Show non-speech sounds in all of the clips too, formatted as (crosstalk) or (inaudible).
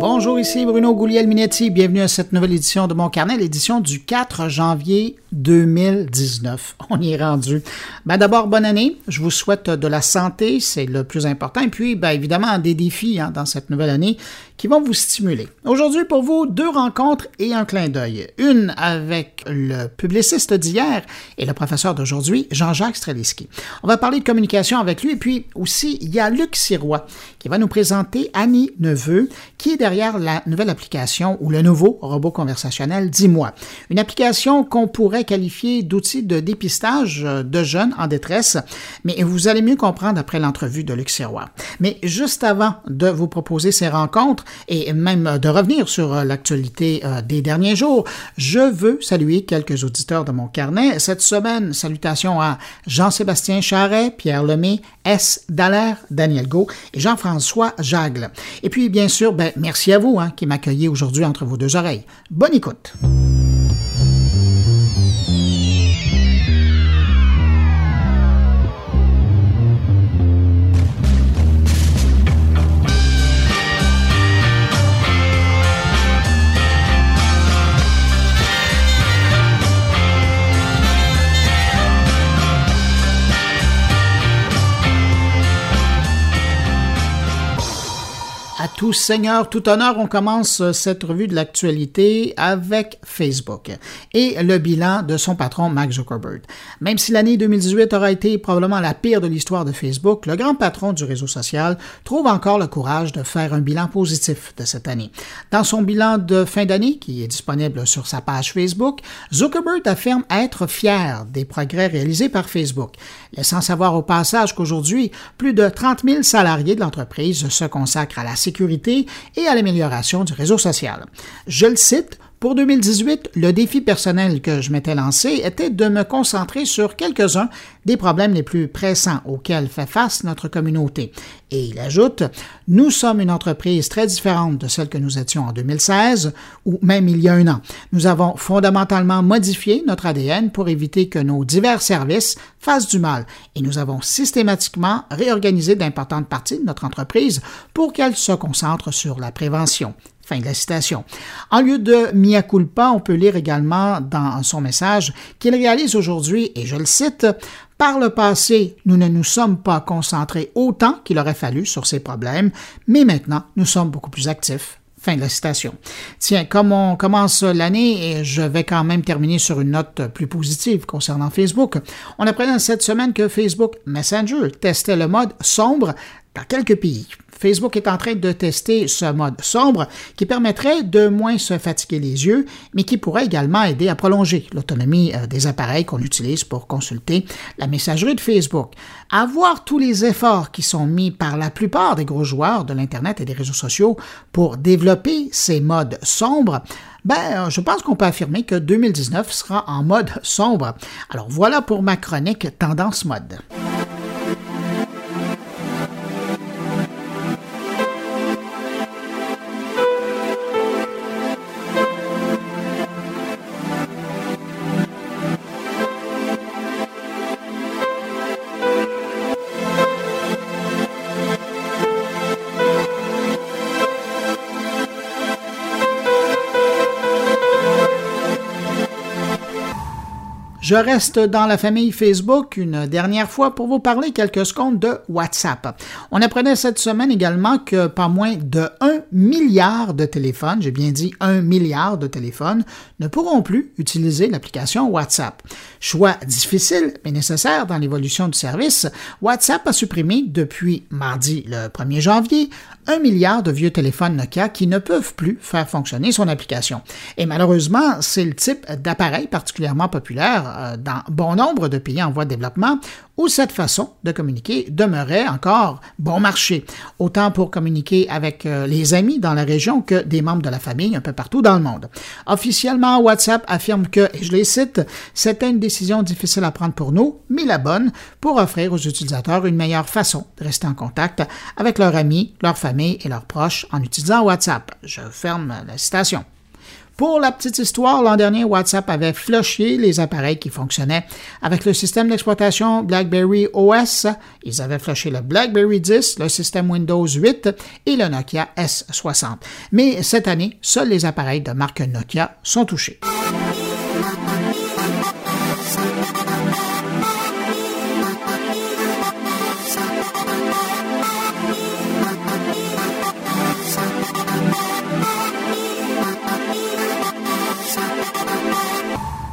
Bonjour, ici Bruno Gouliel-Minetti. Bienvenue à cette nouvelle édition de mon carnet, l'édition du 4 janvier 2019. On y est rendu. Ben D'abord, bonne année. Je vous souhaite de la santé, c'est le plus important. Et puis, ben, évidemment, des défis hein, dans cette nouvelle année qui vont vous stimuler. Aujourd'hui, pour vous, deux rencontres et un clin d'œil. Une avec le publiciste d'hier et le professeur d'aujourd'hui, Jean-Jacques Streliski. On va parler de communication avec lui. Et puis aussi, il y a Luc Sirois qui va nous présenter Annie Neveu, qui est derrière la nouvelle application ou le nouveau robot conversationnel Dis-moi. Une application qu'on pourrait qualifier d'outil de dépistage de jeunes en détresse, mais vous allez mieux comprendre après l'entrevue de Luc Sirois. Mais juste avant de vous proposer ces rencontres, et même de revenir sur euh, l'actualité euh, des derniers jours, je veux saluer quelques auditeurs de mon carnet. Cette semaine, salutations à Jean-Sébastien Charret, Pierre Lemay, S. Dallaire, Daniel Go et Jean-François Jagle. Et puis, bien sûr, ben, merci à vous hein, qui m'accueillez aujourd'hui entre vos deux oreilles. Bonne écoute. Tout seigneur, tout honneur, on commence euh, cette revue de l'actualité avec Facebook et le bilan de son patron Mark Zuckerberg. Même si l'année 2018 aura été probablement la pire de l'histoire de Facebook, le grand patron du réseau social trouve encore le courage de faire un bilan positif de cette année. Dans son bilan de fin d'année, qui est disponible sur sa page Facebook, Zuckerberg affirme être fier des progrès réalisés par Facebook, laissant savoir au passage qu'aujourd'hui, plus de 30 000 salariés de l'entreprise se consacrent à la sécurité et à l'amélioration du réseau social. Je le cite, pour 2018, le défi personnel que je m'étais lancé était de me concentrer sur quelques-uns des problèmes les plus pressants auxquels fait face notre communauté. Et il ajoute, Nous sommes une entreprise très différente de celle que nous étions en 2016 ou même il y a un an. Nous avons fondamentalement modifié notre ADN pour éviter que nos divers services fassent du mal et nous avons systématiquement réorganisé d'importantes parties de notre entreprise pour qu'elle se concentre sur la prévention. Fin de la citation. En lieu de mia culpa, on peut lire également dans son message qu'il réalise aujourd'hui, et je le cite, par le passé, nous ne nous sommes pas concentrés autant qu'il aurait fallu sur ces problèmes, mais maintenant, nous sommes beaucoup plus actifs. Fin de la citation. Tiens, comme on commence l'année, je vais quand même terminer sur une note plus positive concernant Facebook. On apprenait cette semaine que Facebook Messenger testait le mode sombre dans quelques pays. Facebook est en train de tester ce mode sombre qui permettrait de moins se fatiguer les yeux, mais qui pourrait également aider à prolonger l'autonomie euh, des appareils qu'on utilise pour consulter la messagerie de Facebook. À voir tous les efforts qui sont mis par la plupart des gros joueurs de l'Internet et des réseaux sociaux pour développer ces modes sombres, ben, je pense qu'on peut affirmer que 2019 sera en mode sombre. Alors voilà pour ma chronique Tendance Mode. Je reste dans la famille Facebook une dernière fois pour vous parler quelques secondes de WhatsApp. On apprenait cette semaine également que pas moins de 1 milliard de téléphones, j'ai bien dit 1 milliard de téléphones, ne pourront plus utiliser l'application WhatsApp. Choix difficile mais nécessaire dans l'évolution du service, WhatsApp a supprimé depuis mardi le 1er janvier un milliard de vieux téléphones Nokia qui ne peuvent plus faire fonctionner son application. Et malheureusement, c'est le type d'appareil particulièrement populaire euh, dans bon nombre de pays en voie de développement où cette façon de communiquer demeurait encore bon marché, autant pour communiquer avec euh, les amis dans la région que des membres de la famille un peu partout dans le monde. Officiellement, WhatsApp affirme que, et je les cite, c'était une décision difficile à prendre pour nous, mais la bonne pour offrir aux utilisateurs une meilleure façon de rester en contact avec leurs amis, leur famille et leurs proches en utilisant WhatsApp. Je ferme la citation. Pour la petite histoire, l'an dernier, WhatsApp avait flushé les appareils qui fonctionnaient avec le système d'exploitation BlackBerry OS. Ils avaient flushé le BlackBerry 10, le système Windows 8 et le Nokia S60. Mais cette année, seuls les appareils de marque Nokia sont touchés.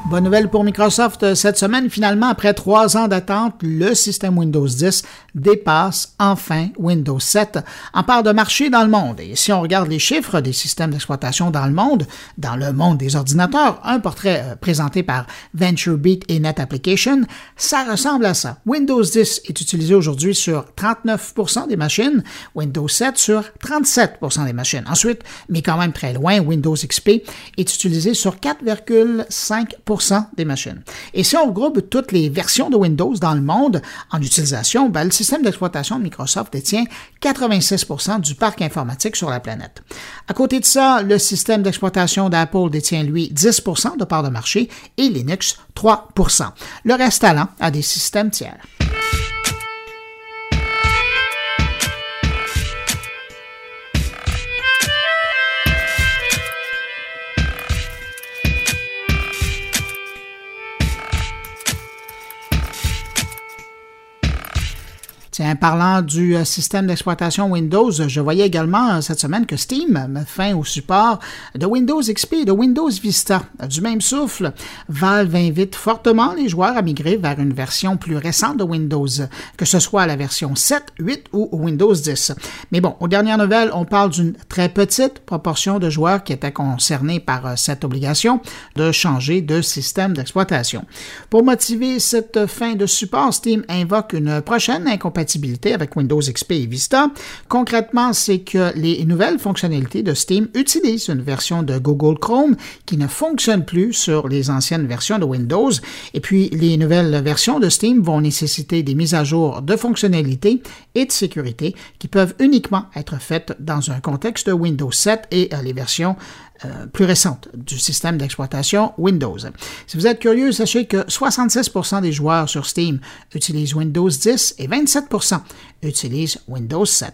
Bonne nouvelle pour Microsoft euh, cette semaine. Finalement, après trois ans d'attente, le système Windows 10 dépasse enfin Windows 7 en part de marché dans le monde. Et si on regarde les chiffres des systèmes d'exploitation dans le monde, dans le monde des ordinateurs, un portrait euh, présenté par VentureBeat et Net Application, ça ressemble à ça. Windows 10 est utilisé aujourd'hui sur 39% des machines, Windows 7 sur 37% des machines. Ensuite, mais quand même très loin, Windows XP est utilisé sur 4,5% des machines. Et si on regroupe toutes les versions de Windows dans le monde en utilisation, ben, le système d'exploitation de Microsoft détient 86% du parc informatique sur la planète. À côté de ça, le système d'exploitation d'Apple détient, lui, 10% de part de marché et Linux 3% Le reste allant à des systèmes tiers. Tiens, parlant du euh, système d'exploitation Windows, je voyais également euh, cette semaine que Steam met fin au support de Windows XP et de Windows Vista. Du même souffle, Valve invite fortement les joueurs à migrer vers une version plus récente de Windows, que ce soit la version 7, 8 ou Windows 10. Mais bon, aux dernières nouvelles, on parle d'une très petite proportion de joueurs qui étaient concernés par euh, cette obligation de changer de système d'exploitation. Pour motiver cette fin de support, Steam invoque une prochaine incompatibilité avec Windows XP et Vista. Concrètement, c'est que les nouvelles fonctionnalités de Steam utilisent une version de Google Chrome qui ne fonctionne plus sur les anciennes versions de Windows. Et puis, les nouvelles versions de Steam vont nécessiter des mises à jour de fonctionnalités et de sécurité qui peuvent uniquement être faites dans un contexte Windows 7 et euh, les versions euh, plus récente du système d'exploitation Windows. Si vous êtes curieux, sachez que 66% des joueurs sur Steam utilisent Windows 10 et 27% utilisent Windows 7.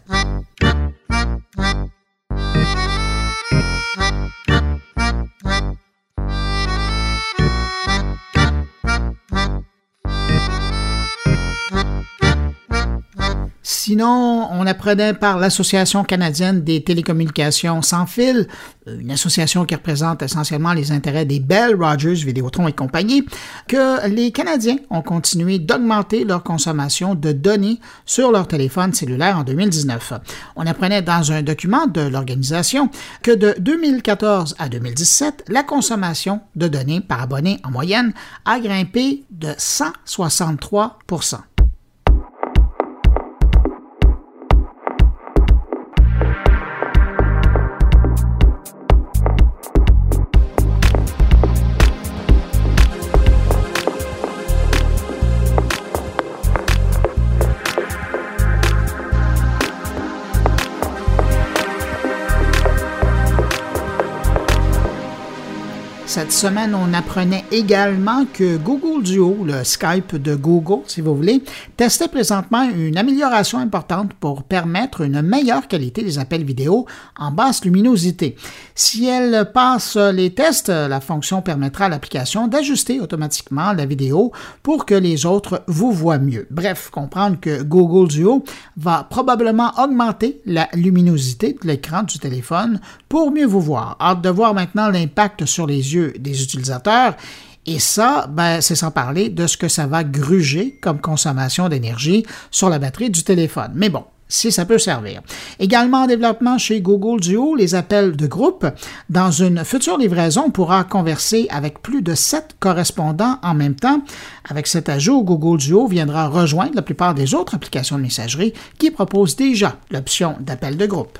Sinon, on apprenait par l'Association canadienne des télécommunications sans fil, une association qui représente essentiellement les intérêts des Bell, Rogers, Vidéotron et compagnie, que les Canadiens ont continué d'augmenter leur consommation de données sur leur téléphone cellulaire en 2019. On apprenait dans un document de l'organisation que de 2014 à 2017, la consommation de données par abonné en moyenne a grimpé de 163 Cette semaine, on apprenait également que Google Duo, le Skype de Google, si vous voulez, testait présentement une amélioration importante pour permettre une meilleure qualité des appels vidéo en basse luminosité. Si elle passe les tests, la fonction permettra à l'application d'ajuster automatiquement la vidéo pour que les autres vous voient mieux. Bref, comprendre que Google Duo va probablement augmenter la luminosité de l'écran du téléphone pour mieux vous voir. Hâte de voir maintenant l'impact sur les yeux des utilisateurs. Et ça, ben, c'est sans parler de ce que ça va gruger comme consommation d'énergie sur la batterie du téléphone. Mais bon, si ça peut servir. Également en développement chez Google Duo, les appels de groupe. Dans une future livraison, on pourra converser avec plus de sept correspondants en même temps. Avec cet ajout, Google Duo viendra rejoindre la plupart des autres applications de messagerie qui proposent déjà l'option d'appel de groupe.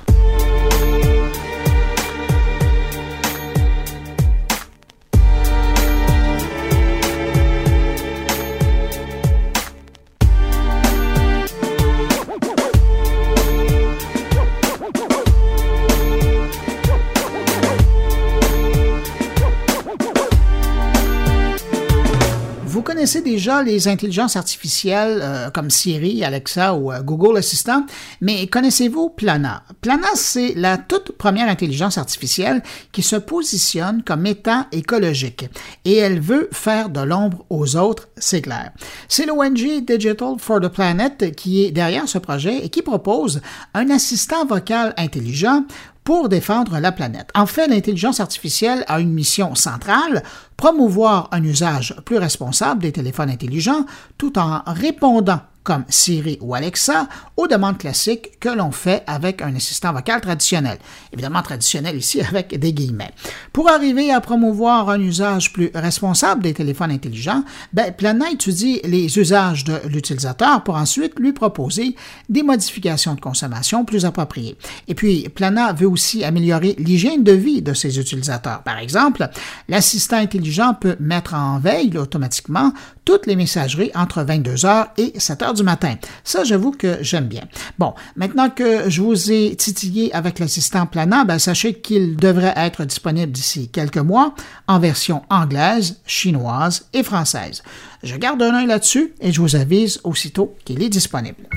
Connaissez déjà les intelligences artificielles euh, comme Siri, Alexa ou euh, Google Assistant, mais connaissez-vous Plana? Plana, c'est la toute première intelligence artificielle qui se positionne comme étant écologique et elle veut faire de l'ombre aux autres, c'est clair. C'est l'ONG Digital for the Planet qui est derrière ce projet et qui propose un assistant vocal intelligent pour défendre la planète. En fait, l'intelligence artificielle a une mission centrale, promouvoir un usage plus responsable des téléphones intelligents tout en répondant comme Siri ou Alexa, aux demandes classiques que l'on fait avec un assistant vocal traditionnel. Évidemment traditionnel ici (laughs) avec des guillemets. Pour arriver à promouvoir un usage plus responsable des téléphones intelligents, ben, Plana étudie les usages de l'utilisateur pour ensuite lui proposer des modifications de consommation plus appropriées. Et puis, Plana veut aussi améliorer l'hygiène de vie de ses utilisateurs. Par exemple, l'assistant intelligent peut mettre en veille automatiquement toutes les messageries entre 22h et 7h du matin. Ça, j'avoue que j'aime bien. Bon, maintenant que je vous ai titillé avec l'assistant planant, ben, sachez qu'il devrait être disponible d'ici quelques mois en version anglaise, chinoise et française. Je garde un œil là-dessus et je vous avise aussitôt qu'il est disponible.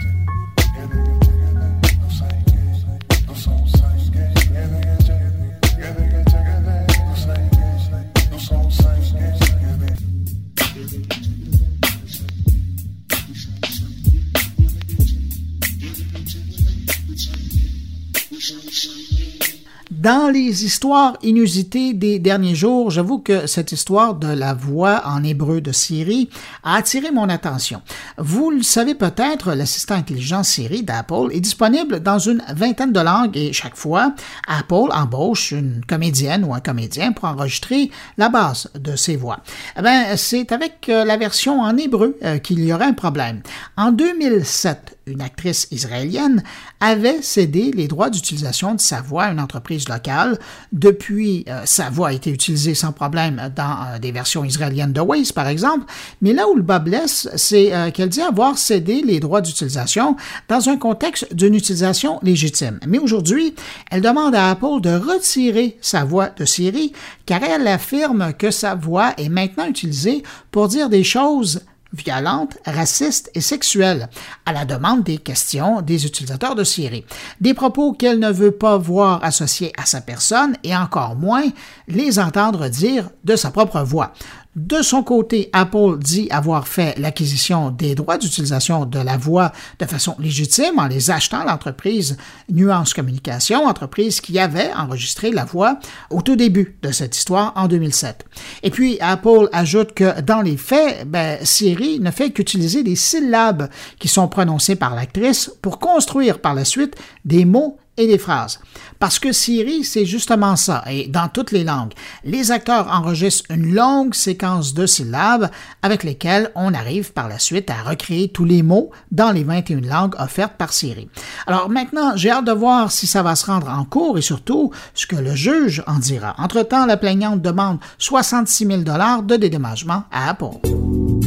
Dans les histoires inusitées des derniers jours, j'avoue que cette histoire de la voix en hébreu de Siri a attiré mon attention. Vous le savez peut-être, l'assistant intelligent Siri d'Apple est disponible dans une vingtaine de langues et chaque fois, Apple embauche une comédienne ou un comédien pour enregistrer la base de ses voix. Eh ben, c'est avec euh, la version en hébreu euh, qu'il y aurait un problème. En 2007, une actrice israélienne, avait cédé les droits d'utilisation de sa voix à une entreprise locale. Depuis, euh, sa voix a été utilisée sans problème dans euh, des versions israéliennes de Waze, par exemple, mais là où le bas blesse, c'est euh, qu'elle dit avoir cédé les droits d'utilisation dans un contexte d'une utilisation légitime. Mais aujourd'hui, elle demande à Apple de retirer sa voix de Siri car elle affirme que sa voix est maintenant utilisée pour dire des choses violente, raciste et sexuelle, à la demande des questions des utilisateurs de Siri. Des propos qu'elle ne veut pas voir associés à sa personne et encore moins les entendre dire de sa propre voix. De son côté, Apple dit avoir fait l'acquisition des droits d'utilisation de la voix de façon légitime en les achetant à l'entreprise Nuance Communication, entreprise qui avait enregistré la voix au tout début de cette histoire en 2007. Et puis, Apple ajoute que dans les faits, ben, Siri ne fait qu'utiliser des syllabes qui sont prononcées par l'actrice pour construire par la suite des mots et des phrases. Parce que Siri, c'est justement ça, et dans toutes les langues. Les acteurs enregistrent une longue séquence de syllabes avec lesquelles on arrive par la suite à recréer tous les mots dans les 21 langues offertes par Siri. Alors maintenant, j'ai hâte de voir si ça va se rendre en cours et surtout ce que le juge en dira. Entre-temps, la plaignante demande 66 000 de dédommagement à Apple.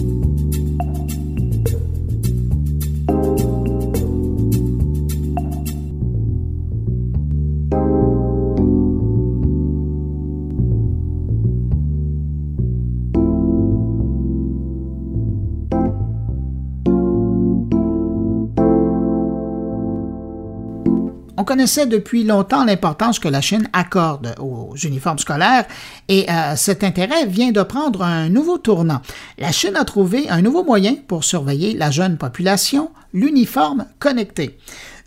Connaissait depuis longtemps l'importance que la Chine accorde aux uniformes scolaires et euh, cet intérêt vient de prendre un nouveau tournant. La Chine a trouvé un nouveau moyen pour surveiller la jeune population, l'uniforme connecté.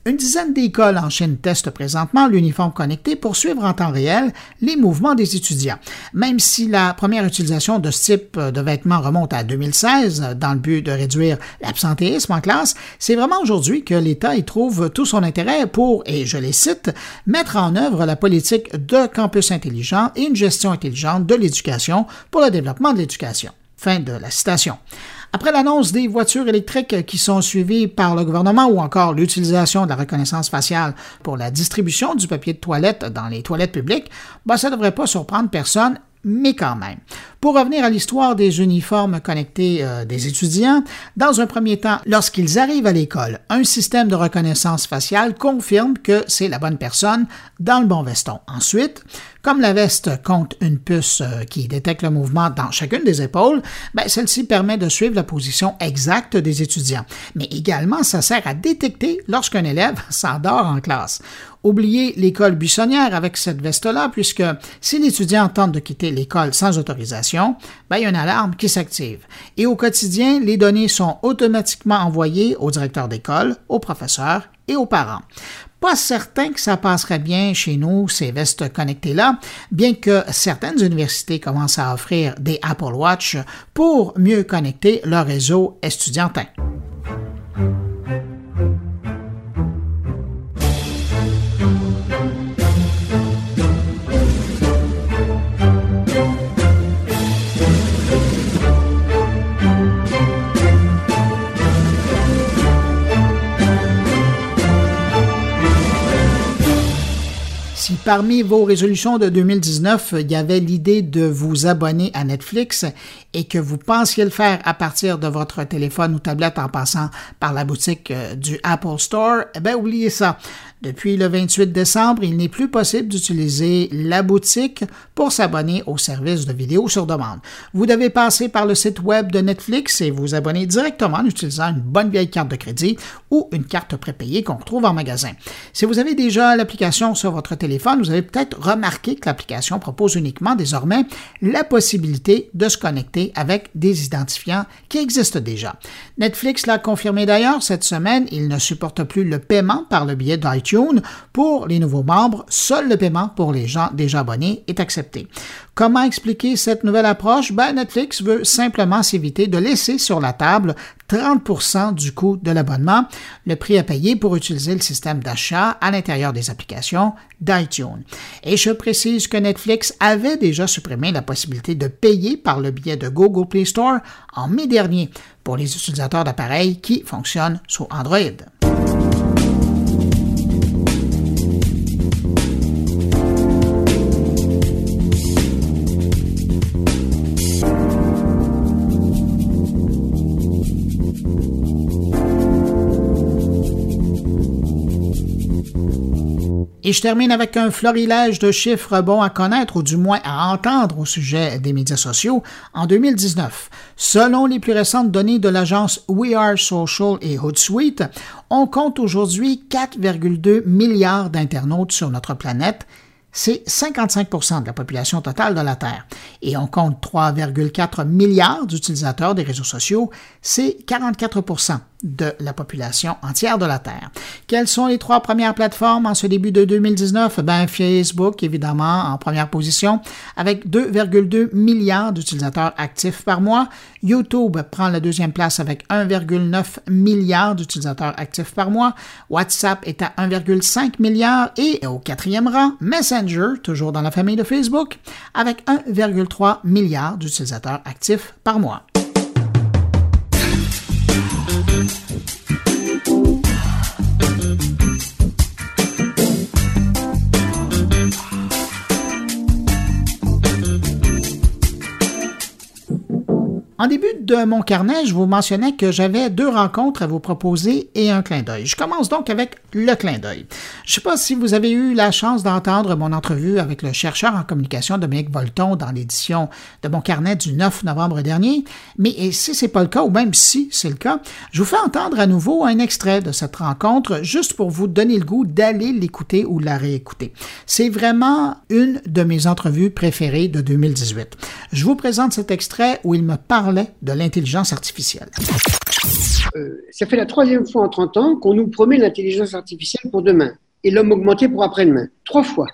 Une dizaine d'écoles en Chine testent présentement l'uniforme connecté pour suivre en temps réel les mouvements des étudiants. Même si la première utilisation de ce type de vêtements remonte à 2016 dans le but de réduire l'absentéisme en classe, c'est vraiment aujourd'hui que l'État y trouve tout son intérêt pour, et je les cite, mettre en œuvre la politique de campus intelligent et une gestion intelligente de l'éducation pour le développement de l'éducation. Fin de la citation. Après l'annonce des voitures électriques qui sont suivies par le gouvernement ou encore l'utilisation de la reconnaissance faciale pour la distribution du papier de toilette dans les toilettes publiques, ben, ça ne devrait pas surprendre personne mais quand même. Pour revenir à l'histoire des uniformes connectés euh, des étudiants, dans un premier temps, lorsqu'ils arrivent à l'école, un système de reconnaissance faciale confirme que c'est la bonne personne dans le bon veston. Ensuite, comme la veste compte une puce euh, qui détecte le mouvement dans chacune des épaules, ben, celle-ci permet de suivre la position exacte des étudiants. Mais également, ça sert à détecter lorsqu'un élève (laughs) s'endort en classe. Oubliez l'école buissonnière avec cette veste-là, puisque si l'étudiant tente de quitter l'école sans autorisation, ben, il y a une alarme qui s'active. Et au quotidien, les données sont automatiquement envoyées au directeur d'école, aux professeurs et aux parents pas certain que ça passerait bien chez nous, ces vestes connectées-là, bien que certaines universités commencent à offrir des Apple Watch pour mieux connecter leur réseau estudiantin. Parmi vos résolutions de 2019, il y avait l'idée de vous abonner à Netflix et que vous pensiez le faire à partir de votre téléphone ou tablette en passant par la boutique euh, du Apple Store, eh bien, oubliez ça. Depuis le 28 décembre, il n'est plus possible d'utiliser la boutique pour s'abonner au service de vidéo sur demande. Vous devez passer par le site web de Netflix et vous abonner directement en utilisant une bonne vieille carte de crédit ou une carte prépayée qu'on retrouve en magasin. Si vous avez déjà l'application sur votre téléphone, vous avez peut-être remarqué que l'application propose uniquement désormais la possibilité de se connecter avec des identifiants qui existent déjà. Netflix l'a confirmé d'ailleurs cette semaine, il ne supporte plus le paiement par le biais d'iTunes pour les nouveaux membres, seul le paiement pour les gens déjà abonnés est accepté. Comment expliquer cette nouvelle approche? Ben, Netflix veut simplement s'éviter de laisser sur la table 30% du coût de l'abonnement, le prix à payer pour utiliser le système d'achat à l'intérieur des applications d'iTunes. Et je précise que Netflix avait déjà supprimé la possibilité de payer par le biais de Google Play Store en mai dernier pour les utilisateurs d'appareils qui fonctionnent sous Android. Et je termine avec un florilège de chiffres bons à connaître ou du moins à entendre au sujet des médias sociaux en 2019. Selon les plus récentes données de l'agence We Are Social et Hootsuite, on compte aujourd'hui 4,2 milliards d'internautes sur notre planète c'est 55% de la population totale de la Terre. Et on compte 3,4 milliards d'utilisateurs des réseaux sociaux, c'est 44 de la population entière de la Terre. Quelles sont les trois premières plateformes en ce début de 2019? Ben, Facebook, évidemment, en première position, avec 2,2 milliards d'utilisateurs actifs par mois. YouTube prend la deuxième place avec 1,9 milliard d'utilisateurs actifs par mois. WhatsApp est à 1,5 milliard et au quatrième rang, Messenger, toujours dans la famille de Facebook, avec 1,3 milliard d'utilisateurs actifs par mois. De mon carnet, je vous mentionnais que j'avais deux rencontres à vous proposer et un clin d'œil. Je commence donc avec le clin d'œil. Je ne sais pas si vous avez eu la chance d'entendre mon entrevue avec le chercheur en communication Dominique Volton dans l'édition de mon carnet du 9 novembre dernier, mais si ce n'est pas le cas, ou même si c'est le cas, je vous fais entendre à nouveau un extrait de cette rencontre juste pour vous donner le goût d'aller l'écouter ou la réécouter. C'est vraiment une de mes entrevues préférées de 2018. Je vous présente cet extrait où il me parle de l'intelligence artificielle. Euh, ça fait la troisième fois en 30 ans qu'on nous promet l'intelligence artificielle pour demain et l'homme augmenté pour après-demain. Trois fois.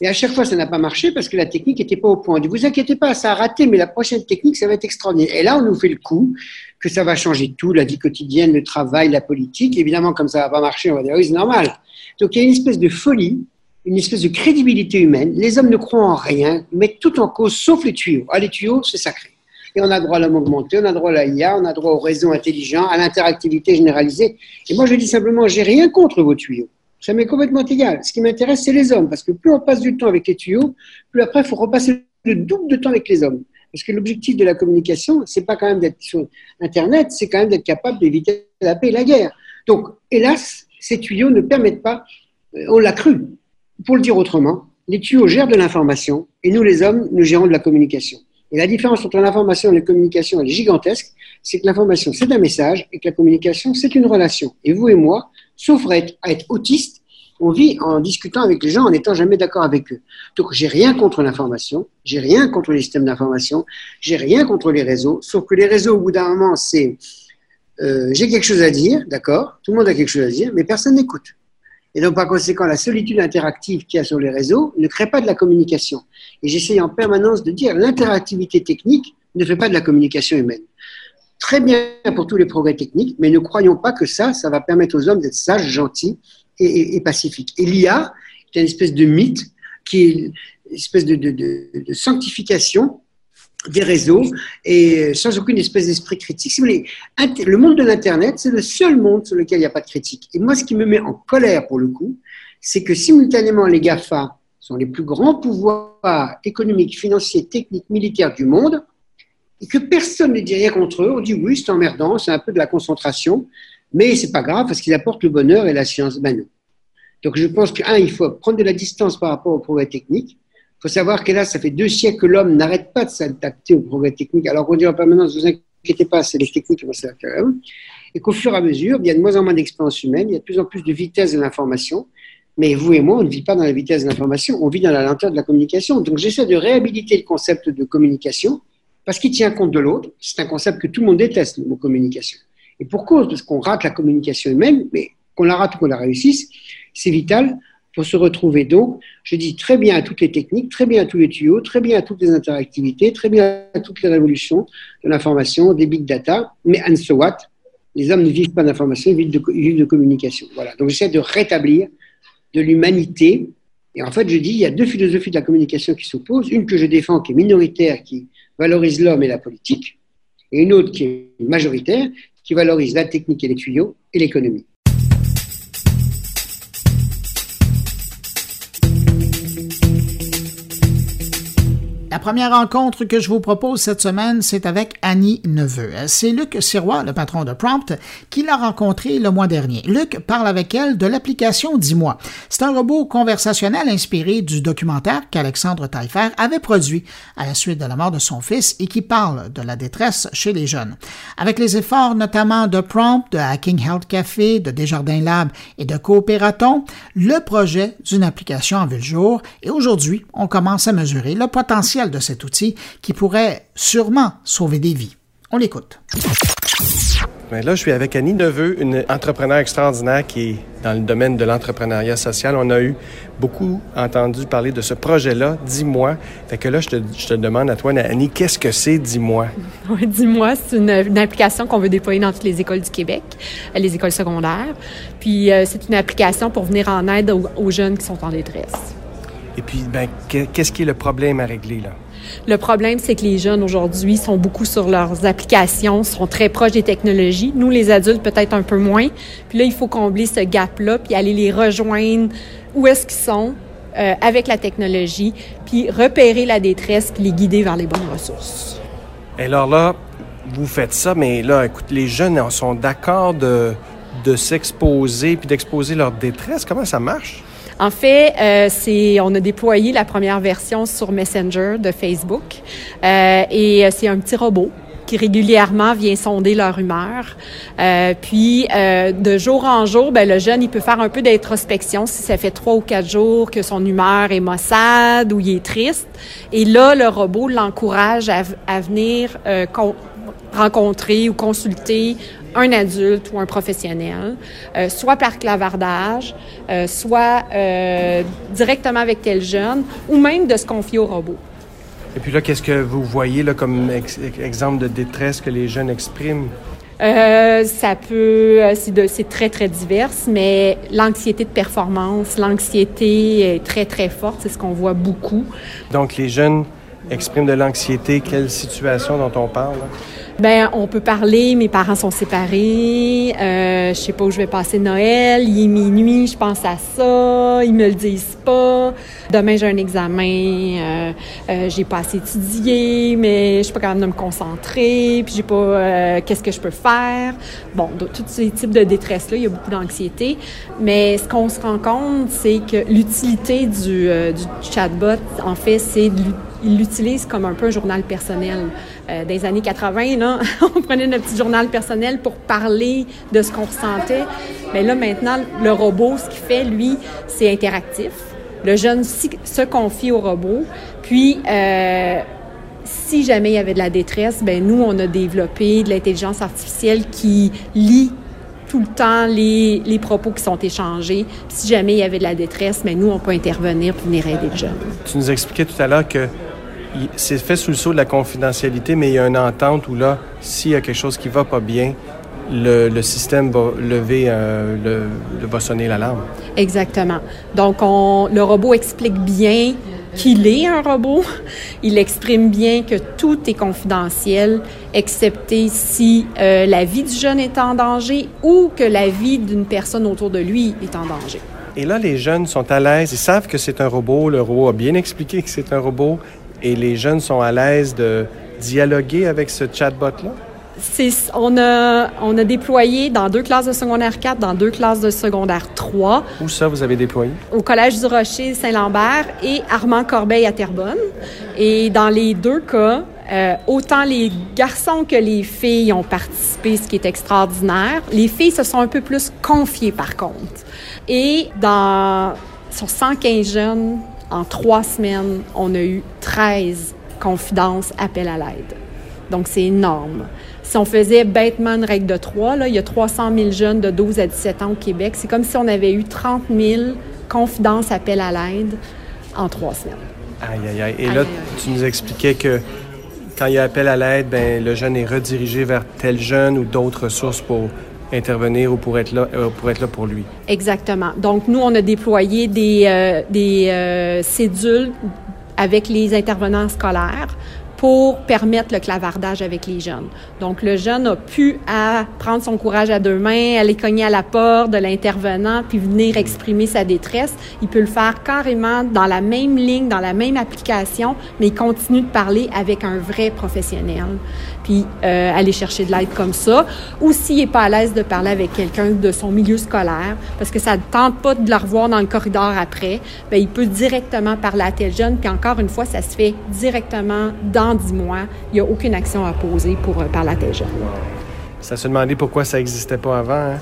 Et à chaque fois, ça n'a pas marché parce que la technique n'était pas au point. Ne vous inquiétez pas, ça a raté, mais la prochaine technique, ça va être extraordinaire. Et là, on nous fait le coup que ça va changer tout, la vie quotidienne, le travail, la politique. Évidemment, comme ça va pas marcher, on va dire oui, c'est normal. Donc il y a une espèce de folie, une espèce de crédibilité humaine. Les hommes ne croient en rien, mettent tout en cause, sauf les tuyaux. Ah, les tuyaux, c'est sacré et on a droit à l'homme augmenté, on a droit à l'IA, on a droit au réseau intelligent, à l'interactivité généralisée. Et moi, je dis simplement, j'ai rien contre vos tuyaux. Ça m'est complètement égal. Ce qui m'intéresse, c'est les hommes, parce que plus on passe du temps avec les tuyaux, plus après, il faut repasser le double de temps avec les hommes. Parce que l'objectif de la communication, c'est pas quand même d'être sur Internet, c'est quand même d'être capable d'éviter la paix et la guerre. Donc, hélas, ces tuyaux ne permettent pas, euh, on l'a cru. Pour le dire autrement, les tuyaux gèrent de l'information et nous, les hommes, nous gérons de la communication. Et la différence entre l'information et la communication, elle est gigantesque. C'est que l'information, c'est un message et que la communication, c'est une relation. Et vous et moi, sauf à être, à on vit en discutant avec les gens en n'étant jamais d'accord avec eux. Donc, j'ai rien contre l'information, j'ai rien contre les systèmes d'information, j'ai rien contre les réseaux, sauf que les réseaux, au bout d'un moment, c'est euh, j'ai quelque chose à dire, d'accord, tout le monde a quelque chose à dire, mais personne n'écoute. Et donc, par conséquent, la solitude interactive qu'il y a sur les réseaux ne crée pas de la communication. Et j'essaye en permanence de dire l'interactivité technique ne fait pas de la communication humaine. Très bien pour tous les progrès techniques, mais ne croyons pas que ça, ça va permettre aux hommes d'être sages, gentils et, pacifique. Et l'IA est une espèce de mythe qui est une espèce de, sanctification des réseaux et sans aucune espèce d'esprit critique. Si le monde de l'Internet, c'est le seul monde sur lequel il n'y a pas de critique. Et moi, ce qui me met en colère pour le coup, c'est que simultanément, les GAFA sont les plus grands pouvoirs économiques, financiers, techniques, militaires du monde, et que personne ne dit rien contre eux. On dit oui, c'est emmerdant, c'est un peu de la concentration. Mais c'est pas grave parce qu'ils apportent le bonheur et la science. Ben. Donc je pense qu'un, il faut prendre de la distance par rapport au progrès technique. Il faut savoir que là, ça fait deux siècles que l'homme n'arrête pas de s'adapter au progrès technique. Alors qu'on dit en permanence, ne vous inquiétez pas, c'est les techniques qui vont se faire Et qu'au fur et à mesure, il y a de moins en moins d'expérience humaine, il y a de plus en plus de vitesse de l'information. Mais vous et moi, on ne vit pas dans la vitesse de l'information, on vit dans la lenteur de la communication. Donc j'essaie de réhabiliter le concept de communication parce qu'il tient compte de l'autre. C'est un concept que tout le monde déteste, le mot communication. Et pour cause, parce qu'on rate la communication humaine, mais qu'on la rate ou qu'on la réussisse, c'est vital pour se retrouver. Donc, je dis très bien à toutes les techniques, très bien à tous les tuyaux, très bien à toutes les interactivités, très bien à toutes les révolutions de l'information, des big data, mais and so what? Les hommes ne vivent pas d'information, ils vivent de, ils vivent de communication. Voilà. Donc, j'essaie de rétablir de l'humanité. Et en fait, je dis, il y a deux philosophies de la communication qui s'opposent. Une que je défends, qui est minoritaire, qui valorise l'homme et la politique, et une autre qui est majoritaire, qui valorise la technique et les tuyaux et l'économie. La première rencontre que je vous propose cette semaine, c'est avec Annie Neveu. C'est Luc Sirois, le patron de Prompt, qui l'a rencontrée le mois dernier. Luc parle avec elle de l'application Dis-moi. C'est un robot conversationnel inspiré du documentaire qu'Alexandre Taillefer avait produit à la suite de la mort de son fils et qui parle de la détresse chez les jeunes. Avec les efforts notamment de Prompt, de Hacking Health Café, de Desjardins Lab et de Coopératon, le projet d'une application a vu le jour et aujourd'hui, on commence à mesurer le potentiel de cet outil qui pourrait sûrement sauver des vies. On l'écoute. Ben là, je suis avec Annie Neveu, une entrepreneur extraordinaire qui est dans le domaine de l'entrepreneuriat social. On a eu beaucoup entendu parler de ce projet-là, Dis-moi. Fait que là, je te, demande à toi, Annie, qu'est-ce que c'est Dis-moi? (laughs) Oui, Dis-moi, c'est une, application qu'on veut déployer dans toutes les écoles du Québec, euh, les écoles secondaires. Puis, euh, c'est une application pour venir en aide aux jeunes qui sont en détresse. Et puis, ben, qu'est-ce qui est le problème à régler là? Le problème, c'est que les jeunes aujourd'hui sont beaucoup sur leurs applications, sont très proches des technologies. Nous, les adultes, peut-être un peu moins. Puis là, il faut combler ce gap-là, puis aller les rejoindre où est-ce qu'ils sont euh, avec la technologie, puis repérer la détresse, puis les guider vers les bonnes ressources. Et alors là, vous faites ça, mais là, écoute, les jeunes sont d'accord de, de s'exposer puis d'exposer leur détresse. Comment ça marche? En fait, euh, c'est on a déployé la première version sur Messenger de Facebook euh, et euh, c'est un petit robot qui régulièrement vient sonder leur humeur. Euh, puis, euh, de jour en jour, ben, le jeune, il peut faire un peu d'introspection si ça fait trois ou quatre jours que son humeur est maussade ou il est triste. Et là, le robot l'encourage à, à, venir euh, rencontrer ou consulter un adulte ou un professionnel, euh, soit par clavardage, euh, soit euh, directement avec tel jeune, ou même de se confier au robot. Et puis là, qu'est-ce que vous voyez là, comme exemple de détresse que les jeunes expriment? ça peut, c'est très, très divers, mais l'anxiété de performance, l'anxiété est très, très forte, c'est ce qu'on voit beaucoup. Donc, les jeunes expriment de l'anxiété. Quelle situation dont on parle? Ben, on peut parler. Mes parents sont séparés. Euh, je sais pas où je vais passer Noël. Il est minuit. Je pense à ça. Ils me le disent pas. Demain, j'ai un examen. Euh, euh, j'ai pas assez étudié, mais je suis pas capable de me concentrer. Puis j'ai pas. Euh, Qu'est-ce que je peux faire Bon, tous ces types de détresse là, il y a beaucoup d'anxiété. Mais ce qu'on se rend compte, c'est que l'utilité du, euh, du chatbot, en fait, c'est il l'utilise comme un peu un journal personnel. Euh, des années 80, là, (laughs) on prenait notre petit journal personnel pour parler de ce qu'on ressentait. Mais là, maintenant, le robot, ce qu'il fait, lui, c'est interactif. Le jeune se confie au robot. Puis, euh, si jamais il y avait de la détresse, ben nous, on a développé de l'intelligence artificielle qui lit tout le temps les, les, propos qui sont échangés. Si jamais il y avait de la détresse, mais ben nous, on peut intervenir pour venir aider le jeune. Tu nous expliquais tout à l'heure que c'est fait sous le sceau de la confidentialité, mais il y a une entente où là, s'il y a quelque chose qui va pas bien, le, le système va lever, euh, le, le, va sonner l'alarme. Exactement. Donc, on, le robot explique bien qu'il est un robot. Il exprime bien que tout est confidentiel, excepté si euh, la vie du jeune est en danger ou que la vie d'une personne autour de lui est en danger. Et là, les jeunes sont à l'aise, ils savent que c'est un robot, le robot a bien expliqué que c'est un robot, et les jeunes sont à l'aise de dialoguer avec ce chatbot-là? On a, on a déployé dans deux classes de secondaire 4, dans deux classes de secondaire 3. Où ça, vous avez déployé? Au Collège du Rocher Saint-Lambert et Armand Corbeil à Terrebonne. Et dans les deux cas, euh, autant les garçons que les filles ont participé, ce qui est extraordinaire. Les filles se sont un peu plus confiées, par contre. Et dans, sur 115 jeunes, en trois semaines, on a eu 13 confidences, appels à l'aide. Donc, c'est énorme. Si on faisait bêtement une règle de trois, là, il y a 300 000 jeunes de 12 à 17 ans au Québec. C'est comme si on avait eu 30 000 confidences, appels à l'aide en trois semaines. Aïe, aïe, aïe. Et là, aïe, aïe. tu nous expliquais que quand il y a appel à l'aide, ben, le jeune est redirigé vers tel jeune ou d'autres ressources pour intervenir ou pour être là, euh, pour être là pour lui. Exactement. Donc, nous, on a déployé des, euh, euh, cédules avec les intervenants scolaires pour permettre le clavardage avec les jeunes. Donc, le jeune a pu à prendre son courage à deux mains, aller cogner à la porte de l'intervenant, puis venir exprimer sa détresse. Il peut le faire carrément dans la même ligne, dans la même application, mais il continue de parler avec un vrai professionnel, puis euh, aller chercher de l'aide comme ça. Ou s'il n'est pas à l'aise de parler avec quelqu'un de son milieu scolaire, parce que ça ne tente pas de le revoir dans le corridor après, bien, il peut directement parler à tel jeune, puis encore une fois, ça se fait directement dans 10 mois, il n'y a aucune action à poser pour euh, parler à tes jeunes. Ça se demandait pourquoi ça n'existait pas avant. Hein?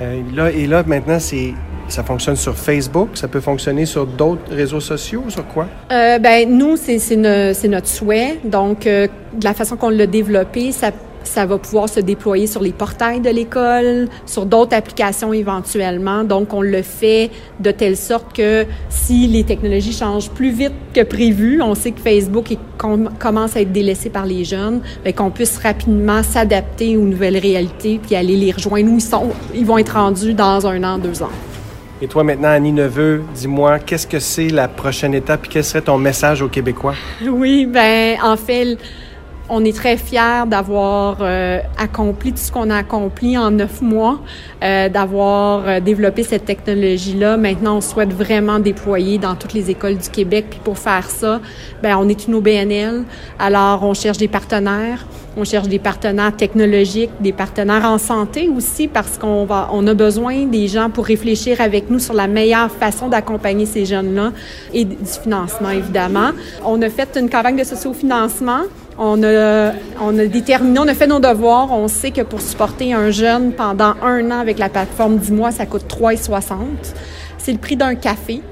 Euh, là, et là, maintenant, c'est ça fonctionne sur Facebook, ça peut fonctionner sur d'autres réseaux sociaux, sur quoi? Euh, ben nous, c'est no, notre souhait. Donc, euh, de la façon qu'on l'a développé, ça ça va pouvoir se déployer sur les portails de l'école, sur d'autres applications éventuellement. Donc, on le fait de telle sorte que si les technologies changent plus vite que prévu, on sait que Facebook com commence à être délaissé par les jeunes, qu'on puisse rapidement s'adapter aux nouvelles réalités puis aller les rejoindre où ils sont. Ils vont être rendus dans un an, deux ans. Et toi maintenant, Annie Neveu, dis-moi, qu'est-ce que c'est la prochaine étape et quel serait ton message aux Québécois? Oui, ben en fait, on est très fiers d'avoir euh, accompli tout ce qu'on a accompli en neuf mois, euh, d'avoir euh, développé cette technologie-là. Maintenant, on souhaite vraiment déployer dans toutes les écoles du Québec. Puis pour faire ça, ben on est une OBNL. Alors, on cherche des partenaires. On cherche des partenaires technologiques, des partenaires en santé aussi, parce qu'on va, on a besoin des gens pour réfléchir avec nous sur la meilleure façon d'accompagner ces jeunes-là et du financement, évidemment. On a fait une campagne de sociofinancement on a, on a déterminé, on a fait nos devoirs. On sait que pour supporter un jeune pendant un an avec la plateforme 10 mois, ça coûte 3,60. C'est le prix d'un café.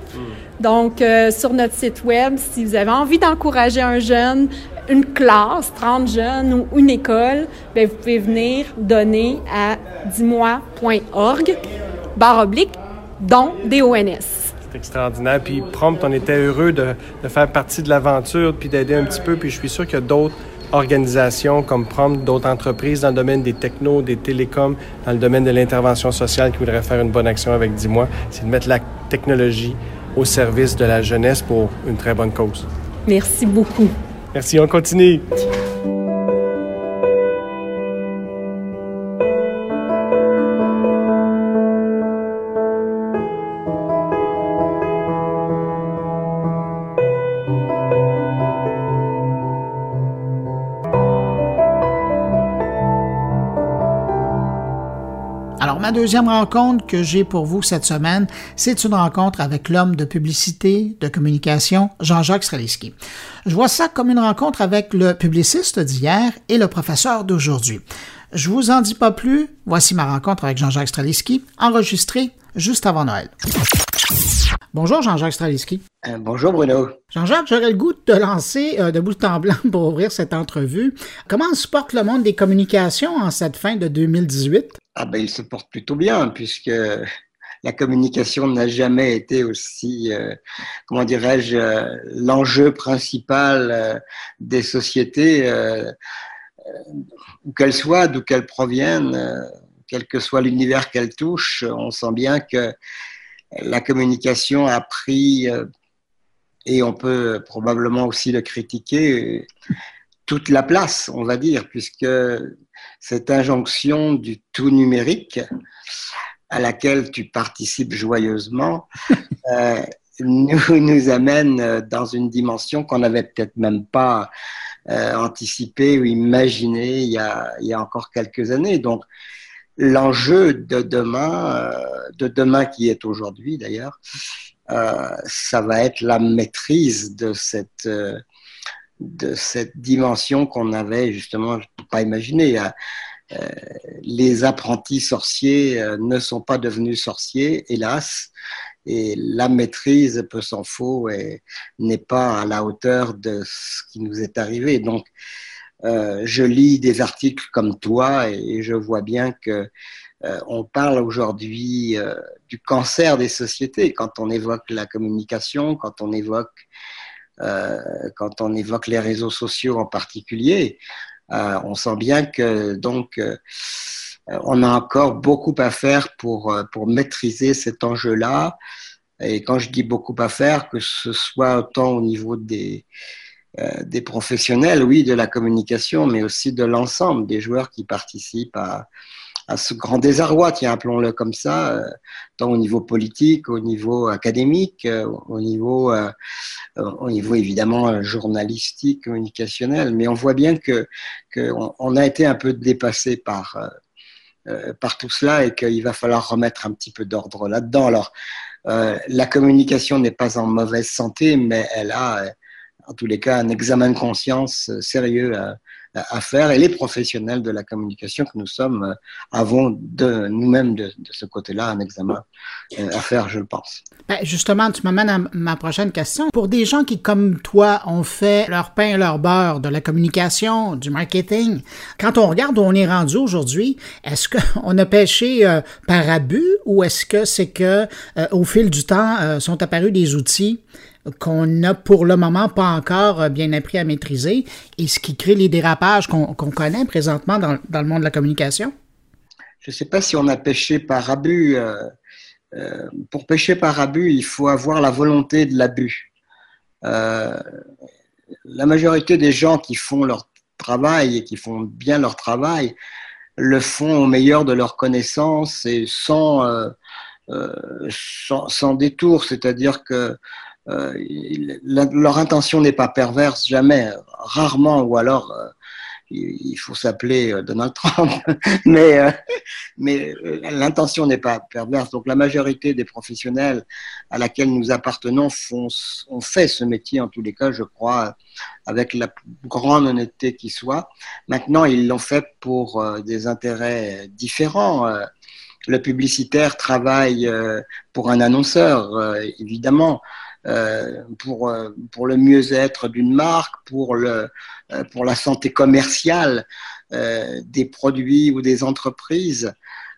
Donc, euh, sur notre site web, si vous avez envie d'encourager un jeune, une classe, 30 jeunes ou une école, bien, vous pouvez venir donner à 10mois.org, barre oblique, don DONS extraordinaire. Puis prompt, on était heureux de, de faire partie de l'aventure, puis d'aider un petit peu. Puis je suis sûr qu'il y a d'autres organisations comme Prompt, d'autres entreprises dans le domaine des technos, des télécoms, dans le domaine de l'intervention sociale qui voudraient faire une bonne action avec 10 mois. C'est de mettre la technologie au service de la jeunesse pour une très bonne cause. Merci beaucoup. Merci, on continue. Deuxième rencontre que j'ai pour vous cette semaine, c'est une rencontre avec l'homme de publicité, de communication, Jean-Jacques Streliski. Je vois ça comme une rencontre avec le publiciste d'hier et le professeur d'aujourd'hui. Je vous en dis pas plus, voici ma rencontre avec Jean-Jacques Streliski, enregistrée juste avant Noël. Bonjour Jean-Jacques Straliski. Euh, bonjour Bruno. Jean-Jacques, j'aurais le goût de te lancer euh, de bout en blanc pour ouvrir cette entrevue. Comment se porte le monde des communications en cette fin de 2018? Ah ben, il se porte plutôt bien puisque la communication n'a jamais été aussi, euh, comment dirais-je, l'enjeu principal des sociétés, où qu'elles soient, d'où qu'elles proviennent, quel que soit l'univers qu'elles touchent. On sent bien que la communication a pris, euh, et on peut probablement aussi le critiquer, toute la place, on va dire, puisque cette injonction du tout numérique à laquelle tu participes joyeusement (laughs) euh, nous, nous amène dans une dimension qu'on n'avait peut-être même pas euh, anticipée ou imaginée il y, a, il y a encore quelques années. Donc, l'enjeu de demain, euh, de demain qui est aujourd'hui d'ailleurs, ça va être la maîtrise de cette de cette dimension qu'on avait justement pas imaginé. les apprentis sorciers ne sont pas devenus sorciers, hélas, et la maîtrise, peu s'en faut, n'est pas à la hauteur de ce qui nous est arrivé. Donc, euh, je lis des articles comme toi et, je vois bien que euh, on parle aujourd'hui euh, du cancer des sociétés quand on évoque la communication, quand on évoque quand on évoque les réseaux sociaux en particulier. on sent bien que donc on a encore beaucoup à faire pour pour maîtriser cet enjeu-là. Et quand je dis beaucoup à faire, que ce soit autant au niveau des euh, des professionnels, oui, de la communication, mais aussi de l'ensemble des joueurs qui participent à, ce grand désarroi, tiens, appelons-le comme ça, euh, tant au niveau politique, au niveau académique, euh, au niveau, au niveau évidemment journalistique, communicationnel. Mais on voit bien que qu'on a été un peu dépassé par par tout cela et qu'il va falloir remettre un petit peu d'ordre là-dedans. Alors, la communication n'est pas en mauvaise santé, mais elle a en tous les cas un examen de conscience euh, sérieux à, faire et les professionnels de la communication que nous sommes euh, avons de nous-mêmes de, ce côté-là un examen euh, à faire, je pense. Ben, justement, tu m'amènes à ma prochaine question. Pour des gens qui, comme toi, ont fait leur pain et leur beurre de la communication, du marketing, quand on regarde où on est rendu aujourd'hui, est-ce qu'on (laughs) a pêché par abus ou est-ce que c'est que au fil du temps sont apparus des outils qu'on n'a pour le moment pas encore euh, bien appris à maîtriser et ce qui crée les dérapages qu'on connaît présentement dans, le monde de la communication? Je ne sais pas si on a pêché par abus. Euh, euh, pour pêcher par abus, il faut avoir la volonté de l'abus. la majorité des gens qui font leur travail et qui font bien leur travail le font au meilleur de leurs connaissances et sans, sans, sans détour, c'est-à-dire que euh, leur intention n'est pas perverse, jamais, rarement, ou alors euh, il faut s'appeler euh, Donald Trump, (laughs) mais, mais l'intention n'est pas perverse. Donc la majorité des professionnels à laquelle nous appartenons font, ont fait ce métier, en tous les cas, je crois, avec la grande honnêteté qui soit. Maintenant, ils l'ont fait pour des intérêts différents. Le publicitaire travaille pour un annonceur, évidemment. Euh, pour, euh, pour le mieux-être d'une marque, pour, le, euh, pour la santé commerciale des produits ou des entreprises.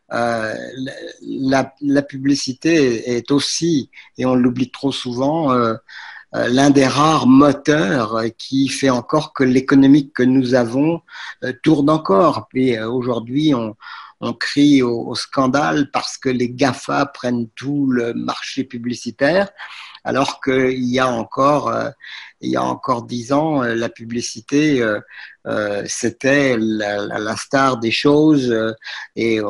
la, la, publicité est aussi, et on l'oublie trop souvent, l'un des rares moteurs qui fait encore que l'économie que nous avons tourne encore. Et aujourd'hui, on, on crie au, scandale parce que les GAFA prennent tout le marché publicitaire alors qu'il y a encore euh, il y a encore dix ans, euh, la publicité, euh, c'était la, star des choses et,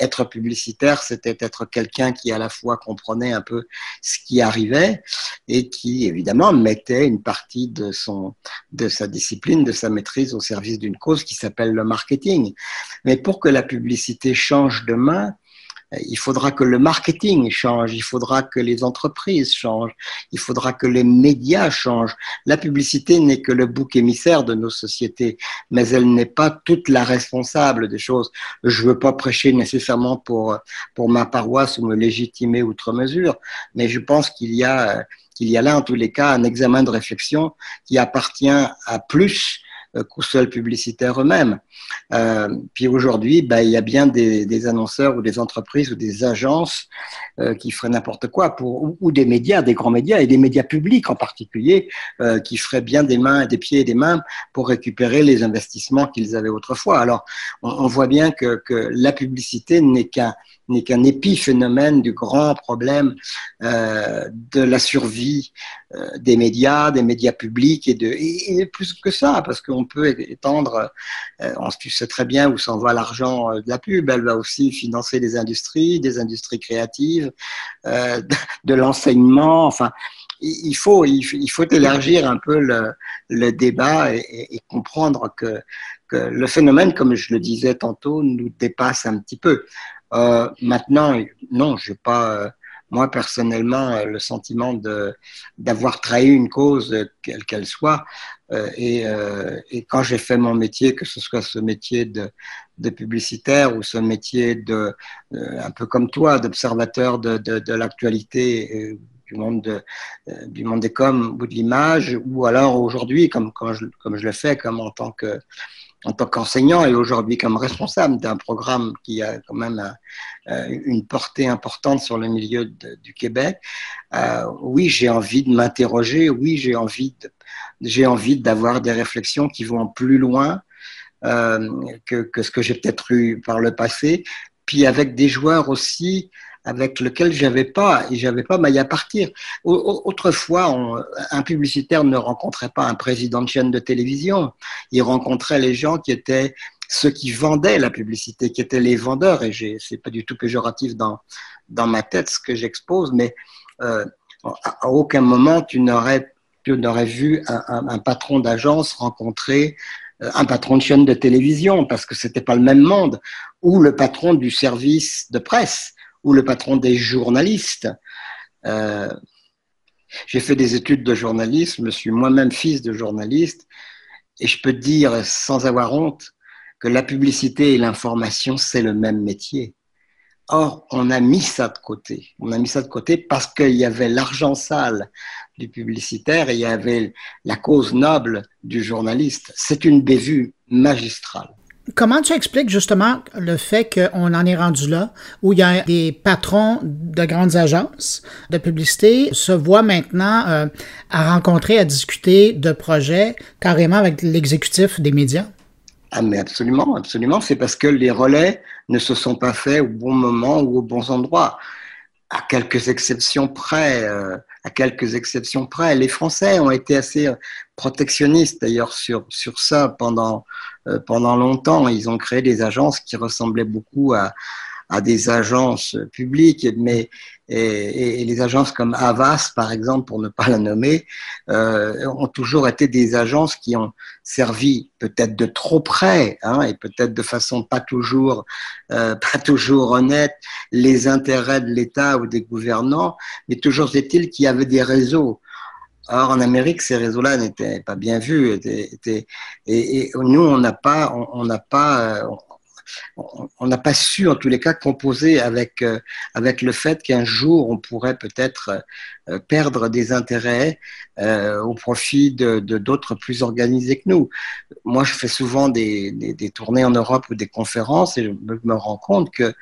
être publicitaire, c'était être quelqu'un qui à la fois comprenait un peu ce qui arrivait et qui évidemment mettait une partie de son de sa discipline, de sa maîtrise au service d'une cause qui s'appelle le marketing. Mais pour que la publicité change de main, il faudra que le marketing change, il faudra que les entreprises changent, il faudra que les médias changent. La publicité n'est que le bouc émissaire de nos sociétés, mais elle n'est pas toute la responsable des choses. Je veux pas prêcher nécessairement pour, pour ma paroisse ou me légitimer outre mesure, mais je pense qu'il y a, qu'il y a là, en tous les cas, un examen de réflexion qui appartient à plus qu'aux seuls publicitaires eux-mêmes. Euh, puis aujourd'hui, ben, il y a bien des, des, annonceurs ou des entreprises ou des agences euh, qui feraient n'importe quoi, pour, ou, des médias, des grands médias, et des médias publics en particulier, euh, qui feraient bien des mains, des pieds et des mains pour récupérer les investissements qu'ils avaient autrefois. Alors, on, on voit bien que, que la publicité n'est qu'un n'est qu'un épiphénomène du grand problème euh, de la survie euh, des médias, des médias publics et, de, plus que ça, parce qu'on peut étendre, euh, on sait très bien où s'en va l'argent de la pub, elle va aussi financer des industries, des industries créatives, euh, de l'enseignement, enfin, il faut, il faut élargir un peu le, débat et, comprendre que le phénomène, comme je le disais tantôt, nous dépasse un petit peu. Euh, maintenant, non, je n'ai pas, euh, moi personnellement, euh, le sentiment d'avoir trahi une cause, quelle qu'elle soit. Et, quand j'ai fait mon métier, que ce soit ce métier de, publicitaire ou ce métier de, un peu comme toi, d'observateur de, l'actualité du monde de, du monde des coms ou de l'image, ou alors aujourd'hui, comme, comme je le fais, comme en tant que en tant qu'enseignant et aujourd'hui comme responsable d'un programme qui a quand même euh, une portée importante sur le milieu du Québec, euh, oui, j'ai envie de m'interroger, oui, j'ai envie j'ai envie d'avoir des réflexions qui vont plus loin euh, que, que, ce que j'ai peut-être eu par le passé, puis avec des joueurs aussi avec lequel j'avais pas j'avais pas maille à partir. Autrefois, un publicitaire ne rencontrait pas un président de chaîne de télévision. Il rencontrait les gens qui étaient ceux qui vendaient la publicité, qui étaient les vendeurs. Et c'est pas du tout péjoratif dans dans ma tête ce que j'expose, mais euh, à aucun moment tu n'aurais tu n'aurais vu un patron d'agence rencontrer euh, un patron de chaîne de télévision parce que c'était pas le même monde ou le patron du service de presse ou le patron des journalistes. Euh, j'ai fait des études de journalisme, je suis moi-même fils de journaliste, et je peux dire sans avoir honte que la publicité et l'information, c'est le même métier. Or, on a mis ça de côté. On a mis ça de côté parce qu'il y avait l'argent sale du publicitaire et il y avait la cause noble du journaliste. C'est une bévue magistrale. Comment tu expliques justement le fait qu'on en est rendu là, où il y a des patrons de grandes agences de publicité se voient maintenant euh, à rencontrer, à discuter de projets carrément avec l'exécutif des médias? Ah mais absolument, absolument. C'est parce que les relais ne se sont pas faits au bon moment ou aux bons endroits. À quelques exceptions près, euh, à quelques exceptions près. Les Français ont été assez protectionnistes d'ailleurs sur, sur ça pendant, euh, pendant longtemps. Ils ont créé des agences qui ressemblaient beaucoup à, à des agences publiques, mais et, et, les agences comme Avas, par exemple, pour ne pas la nommer, euh, ont toujours été des agences qui ont servi peut-être de trop près hein, et peut-être de façon pas toujours euh, (laughs) pas toujours honnête les intérêts de l'État ou des gouvernants, mais toujours est-il qu'il y avait des réseaux. Or, en Amérique, ces réseaux-là n'étaient pas bien vus. Étaient, étaient, et, et, nous, on n'a pas, on n'a pas, on n'a pas su en tous les cas composer avec euh, avec le fait qu'un jour on pourrait peut-être euh, perdre des intérêts euh, au profit de d'autres plus organisés que nous. Moi, je fais souvent des, des, tournées en Europe ou des conférences et je me rends compte que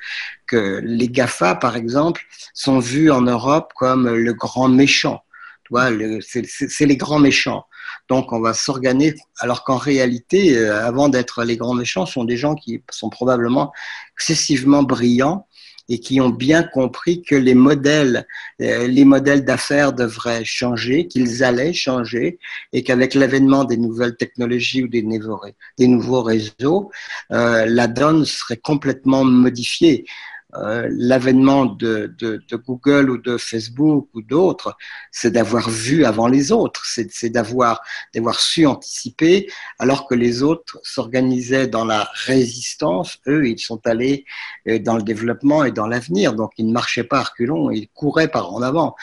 que les Gafa, par exemple, sont vus en Europe comme le grand méchant. C'est les grands méchants. Donc on va s'organiser, alors qu'en réalité, euh, avant d'être les grands méchants, sont des gens qui sont probablement excessivement brillants et qui ont bien compris que les modèles, euh, les modèles d'affaires devraient changer, qu'ils allaient changer, et qu'avec l'avènement des nouvelles technologies ou des des nouveaux réseaux, euh, la donne serait complètement modifiée. Euh, l'avènement de, de, de, Google ou de Facebook ou d'autres, c'est d'avoir vu avant les autres, c'est d'avoir d'avoir su anticiper, alors que les autres s'organisaient dans la résistance. Eux, ils sont allés euh, dans le développement et dans l'avenir, donc ils ne marchaient pas à reculons, ils couraient par en avant.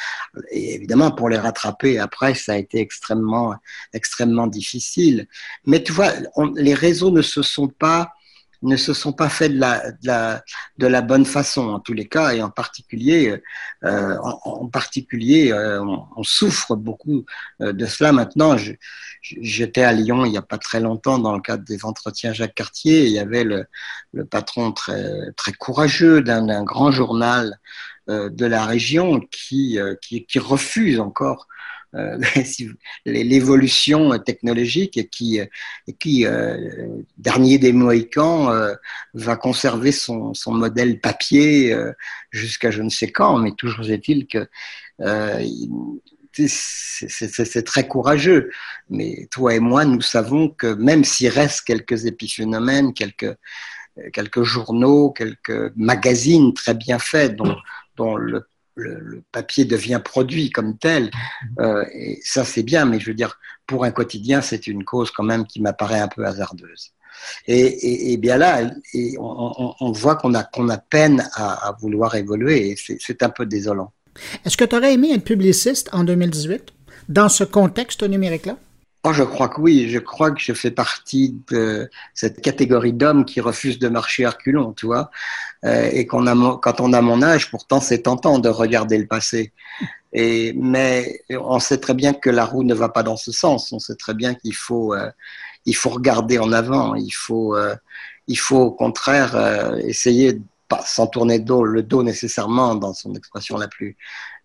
Et évidemment, pour les rattraper après, ça a été extrêmement extrêmement difficile. Mais tu vois, les réseaux ne se sont pas ne se sont pas faits de la, de la, de la bonne façon en tous les cas et en particulier euh, en, particulier euh, on, souffre beaucoup euh, de cela. Maintenant j'étais à Lyon il n'y a pas très longtemps dans le cadre des entretiens Jacques Cartier il y avait le, le patron très très courageux d'un grand journal de la région qui, qui, qui refuse encore euh, (laughs) l'évolution technologique qui, qui euh, dernier des Mohicans, euh, va conserver son, son modèle papier jusqu'à je ne sais quand, mais toujours est-il que c'est très courageux. Mais toi et moi, nous savons que même s'il reste quelques épiphénomènes, quelques, quelques journaux, quelques magazines très bien faits dont, dont le le, papier devient produit comme tel. (laughs) Euh, et ça, c'est bien, mais je veux dire, pour un quotidien, c'est une cause quand même qui m'apparaît un peu hasardeuse. Et, et, bien là, et on, voit qu'on a, qu'on a peine à, vouloir évoluer, et c'est un peu désolant. Est-ce que tu aurais aimé être publiciste en 2018 dans ce contexte numérique-là? Oh, je crois que oui, je crois que je fais partie de cette catégorie d'hommes qui refusent de marcher à reculons, tu vois. Euh, et qu'on a, quand on a mon âge, pourtant, c'est tentant de regarder le passé. Et, mais on sait très bien que la roue ne va pas dans ce sens. On sait très bien qu'il faut, euh, faut regarder en avant. Il faut, euh, il faut au contraire essayer pas sans tourner le dos nécessairement dans son expression la plus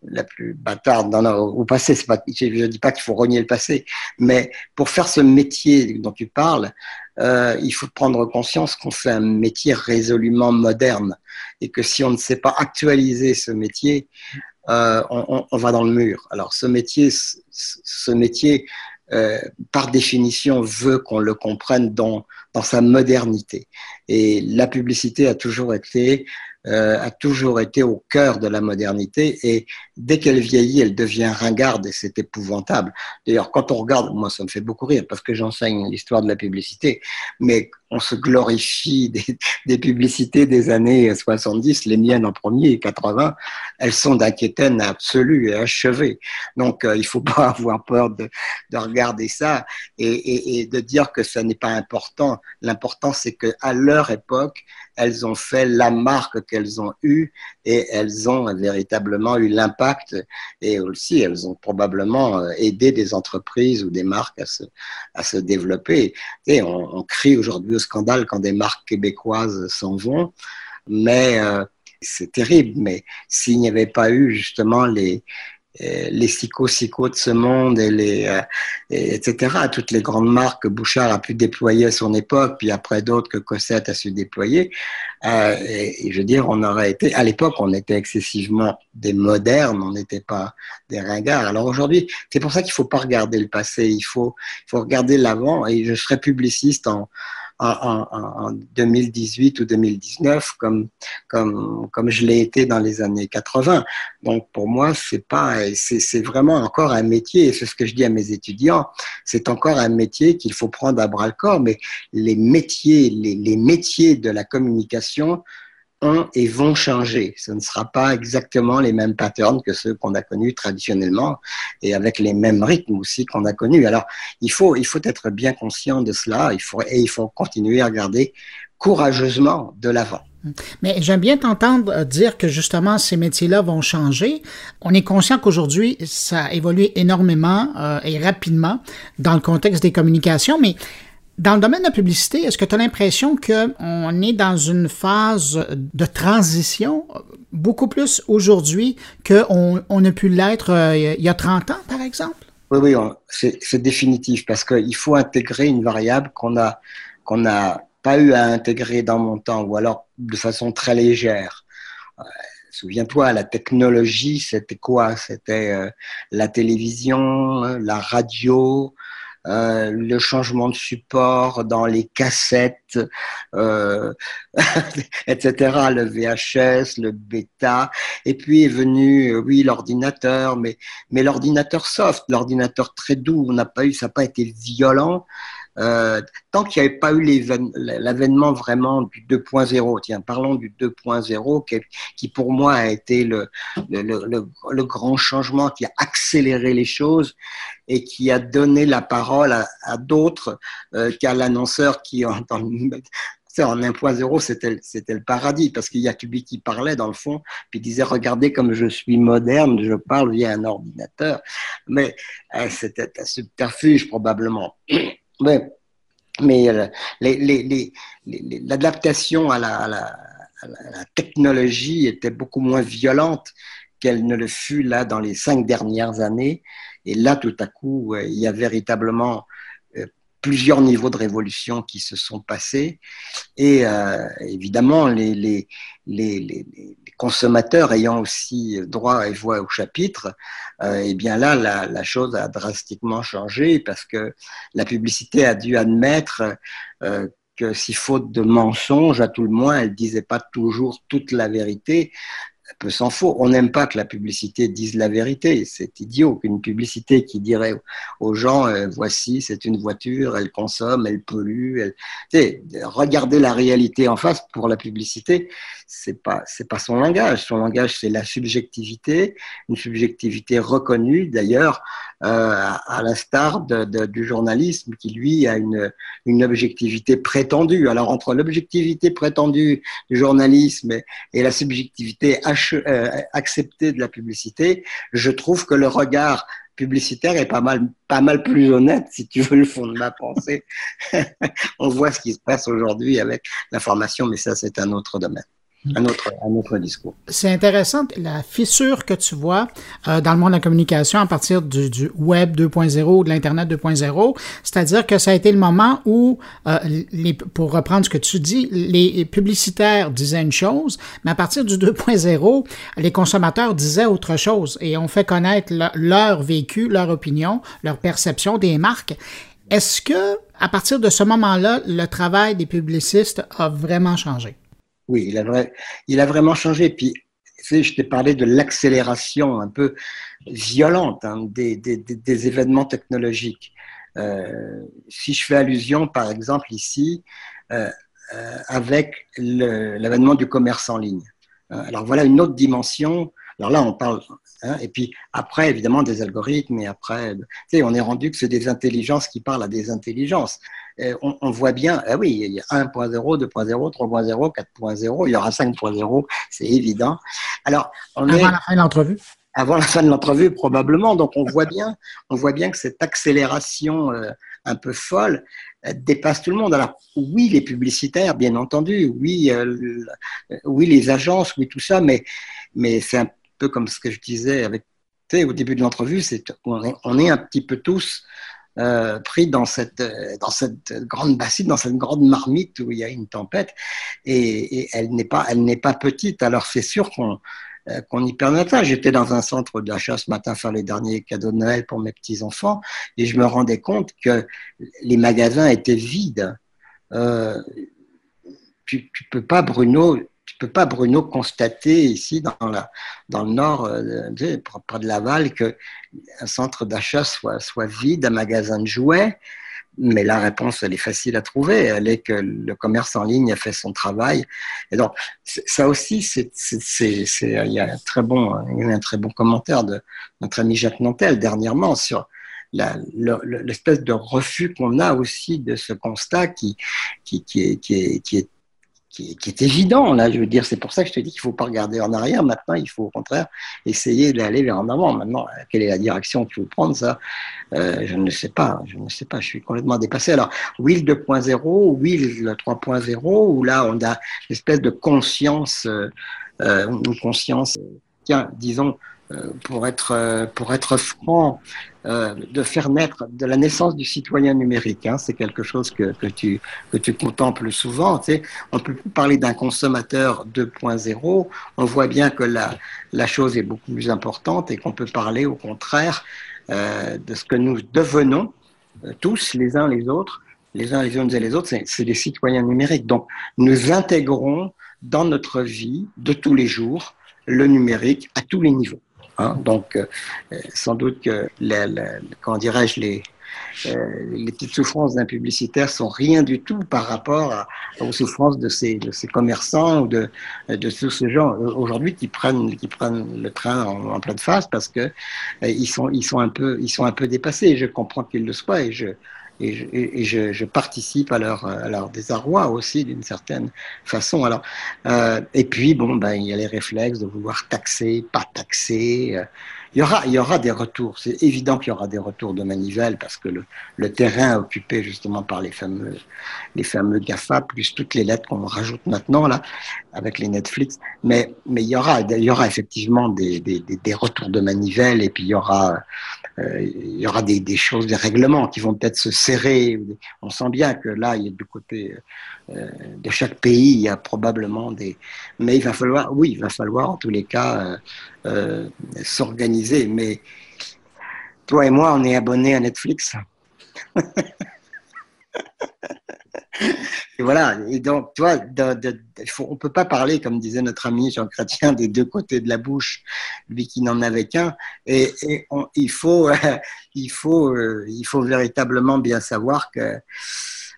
la plus bâtarde dans au passé. Pas, je ne dis pas qu'il faut renier le passé, mais pour faire ce métier dont tu parles, euh, il faut prendre conscience qu'on fait un métier résolument moderne et que si on ne sait pas actualiser ce métier, euh, on, on, va dans le mur. Alors ce métier, ce métier euh, par définition, veut qu'on le comprenne dans, dans sa modernité. Et la publicité a toujours été euh, a toujours été au cœur de la modernité et dès qu'elle vieillit, elle devient ringarde et c'est épouvantable. D'ailleurs, quand on regarde, moi ça me fait beaucoup rire parce que j'enseigne l'histoire de la publicité, mais on se glorifie (laughs) des, publicités des années 70, les miennes en premier, 80, elles sont d'inquiétaine absolue et achevée. Donc, euh, il faut (laughs) pas avoir peur de, de regarder ça et, et, et, de dire que ça n'est pas important. L'important, c'est que à leur époque, elles ont fait la marque qu'elles ont eue et elles ont véritablement eu l'impact et aussi elles ont probablement euh, aidé des entreprises ou des marques à se, développer. Et on, on crie aujourd'hui au scandale quand des marques québécoises s'en vont, mais euh, c'est terrible. Mais s'il n'y avait pas eu justement les, les psycho de ce monde et les euh, etc toutes les grandes marques que Bouchard a pu déployer à son époque puis après d'autres que Cossette a su déployer. Euh, et, je veux dire on aurait été à l'époque on était excessivement des modernes on n'était pas des ringards. Alors aujourd'hui c'est pour ça qu'il faut pas regarder le passé il faut il faut regarder l'avant. Et je serai publiciste en en, en, 2018 ou 2019 comme comme comme je l'ai été dans les années 80. Donc pour moi c'est pas c'est vraiment encore un métier et c'est ce que je dis à mes étudiants c'est encore un métier qu'il faut prendre à bras le corps mais les métiers les, les métiers de la communication ont et vont changer. Ce ne sera pas exactement les mêmes patterns que ceux qu'on a connus traditionnellement et avec les mêmes rythmes aussi qu'on a connus. Alors, il faut, il faut être bien conscient de cela il faut, et il faut continuer à regarder courageusement de l'avant. Mais j'aime bien t'entendre dire que justement ces métiers-là vont changer. On est conscient qu'aujourd'hui ça a évolué énormément euh, et rapidement dans le contexte des communications, mais dans le domaine de la publicité, est-ce que tu as l'impression qu'on est dans une phase de transition beaucoup plus aujourd'hui qu'on on a pu l'être euh, il y a 30 ans, par exemple? Oui, oui, c'est définitif parce qu'il faut intégrer une variable qu'on a qu'on n'a pas eu à intégrer dans mon temps ou alors de façon très légère. Euh, souviens-toi, la technologie, c'était quoi? C'était euh, la télévision, la radio, euh, le changement de support dans les cassettes, euh, (laughs) etc., le VHS, le bêta, et puis est venu, euh, oui, l'ordinateur, mais, mais l'ordinateur soft, l'ordinateur très doux, on n'a pas eu, ça n'a pas été violent, euh, tant qu'il n'y avait pas eu l'avènement vraiment du 2.0, tiens, parlons du 2.0, qui, pour moi a été le, grand changement, qui a accéléré les choses et qui a donné la parole à, d'autres euh, qu'à l'annonceur qui, en, en 1.0, c'était, le paradis, parce qu'il y a lui qui parlait dans le fond, puis disait, regardez comme je suis moderne, je parle via un ordinateur. Mais euh, c'était un subterfuge probablement. Mais, mais euh, l'adaptation à, à la, technologie était beaucoup moins violente qu'elle ne le fut là dans les cinq dernières années. Et là, tout à coup, euh, il y a véritablement plusieurs niveaux de révolution qui se sont passés. Et euh, évidemment, les, les, les, consommateurs ayant aussi droit et voix au chapitre, euh, et eh bien là, la, chose a drastiquement changé parce que la publicité a dû admettre euh, que si faute de mensonges, à tout le moins, elle disait pas toujours toute la vérité, peu s'en faut. On n'aime pas que la publicité dise la vérité. C'est idiot qu'une publicité qui dirait aux gens euh, voici, c'est une voiture, elle consomme, elle pollue. Elle... Tu regarder la réalité en face pour la publicité, c'est pas c'est pas son langage. Son langage, c'est la subjectivité, une subjectivité reconnue d'ailleurs, à l'instar de, de, du journalisme qui lui a une une objectivité prétendue. Alors entre l'objectivité prétendue du journalisme et, la subjectivité euh, accepter de la publicité, je trouve que le regard publicitaire est pas mal, pas mal plus honnête, si tu veux le fond de ma pensée. (laughs) On voit ce qui se passe aujourd'hui avec l'information, mais ça, c'est un autre domaine discours. C'est intéressant la fissure que tu vois euh, dans le monde de la communication à partir du, du web 2.0 de l'internet 2.0, c'est-à-dire que ça a été le moment où, euh, les, pour reprendre ce que tu dis, les publicitaires disaient une chose, mais à partir du 2.0, les consommateurs disaient autre chose et on fait connaître leur vécu, leur opinion, leur perception des marques. Est-ce que, à partir de ce moment-là, le travail des publicistes a vraiment changé? Oui, il a, vraiment changé. Puis, je t'ai parlé de l'accélération un peu violente hein, des, événements technologiques. Euh, si je fais allusion, par exemple, ici, euh, euh, avec l'avènement du commerce en ligne. Euh, alors voilà une autre dimension. Alors là, on parle, hein, et puis après, évidemment, des algorithmes, et après, on est rendu que c'est des intelligences qui parlent à des intelligences. Euh, on, voit bien, ah oui, il y a 1.0, 2.0, 3.0, 4.0, il y aura 5.0, c'est évident. Alors, on avant la fin de l'entrevue. Avant la fin de l'entrevue, probablement. Donc, on voit bien, on voit bien que cette accélération euh, un peu folle euh, dépasse tout le monde. Alors, oui, les publicitaires, bien entendu, oui, oui, les agences, oui, tout ça, mais, mais c'est un peu comme ce que je disais avec, au début de l'entrevue, c'est on est, on est un petit peu tous euh, pris dans cette, euh, dans cette grande bassine, dans cette grande marmite où il y a une tempête, et, elle n'est pas, pas petite. Alors c'est sûr qu'on euh, y perd notre J'étais dans un centre d'achat ce matin faire les derniers cadeaux de Noël pour mes petits enfants, et je me rendais compte que les magasins étaient vides. Tu, tu peux pas, Bruno, peux pas, Bruno, constater ici dans, le nord, euh, près de Laval, qu'un centre d'achat soit, vide, un magasin de jouets. Mais la réponse, elle est facile à trouver. Elle est que le commerce en ligne a fait son travail. Et donc, ça aussi, il y a un très bon, commentaire de notre ami Jacques Nantel dernièrement sur l'espèce de refus qu'on a aussi de ce constat qui est qui, est évident. Là, je veux dire, c'est pour ça que je te dis qu'il faut pas regarder en arrière. Maintenant, il faut au contraire essayer d'aller vers en avant. Maintenant, quelle est la direction qu'il faut prendre Ça, euh, je ne sais pas. Je ne sais pas. Je suis complètement dépassé. Alors, Will 2.0, Will 3.0, où là, on a une espèce de conscience, euh, euh une conscience, tiens, disons, euh, pour être, euh, pour être franc, euh, de faire naître de la naissance du citoyen numérique. Hein, c'est quelque chose que, que, tu, que tu contemples souvent. Tu sais. On peut plus parler d'un consommateur 2.0. On voit bien que la, la chose est beaucoup plus importante et qu'on peut parler au contraire euh, de ce que nous devenons tous les uns les autres, les uns les unes et les autres, c'est des citoyens numériques. Donc, nous intégrons dans notre vie de tous les jours le numérique à tous les niveaux. Hein. Donc, euh, sans doute que, les, comment dirais-je, les, euh, petites souffrances d'un publicitaire sont rien du tout par rapport aux souffrances de ces, commerçants ou de, de tous ces gens aujourd'hui qui prennent, qui prennent le train en, pleine face parce que euh, ils, sont, ils, sont un peu, sont un peu dépassés. Je comprends qu'ils le soient et je, et, je, et je, je, participe à leur, à leur désarroi aussi d'une certaine façon. Alors, euh, et puis bon, ben il y a les réflexes de vouloir taxer, pas taxer. Euh, il y aura, il y aura des retours. C'est évident qu'il y aura des retours de manivelle parce que le, le terrain occupé justement par les fameux, les fameux GAFA, plus toutes les lettres qu'on rajoute maintenant là, avec les Netflix. Mais, mais il y aura, il y aura effectivement des, des, des retours de manivelle et puis il y aura, euh, il y aura des, choses, des règlements qui vont peut-être se serrer. On sent bien que là, il y a du côté euh, de chaque pays, il y a probablement des. Mais il va falloir, oui, il va falloir en tous les cas euh s'organiser. Mais toi et moi, on est abonnés à Netflix. (laughs) Et voilà. Et donc, toi, de, de, faut, on peut pas parler, comme disait notre ami Jean Chrétien, des deux côtés de la bouche, lui qui n'en avait qu'un. Et, il faut, il faut, euh, il faut véritablement bien savoir que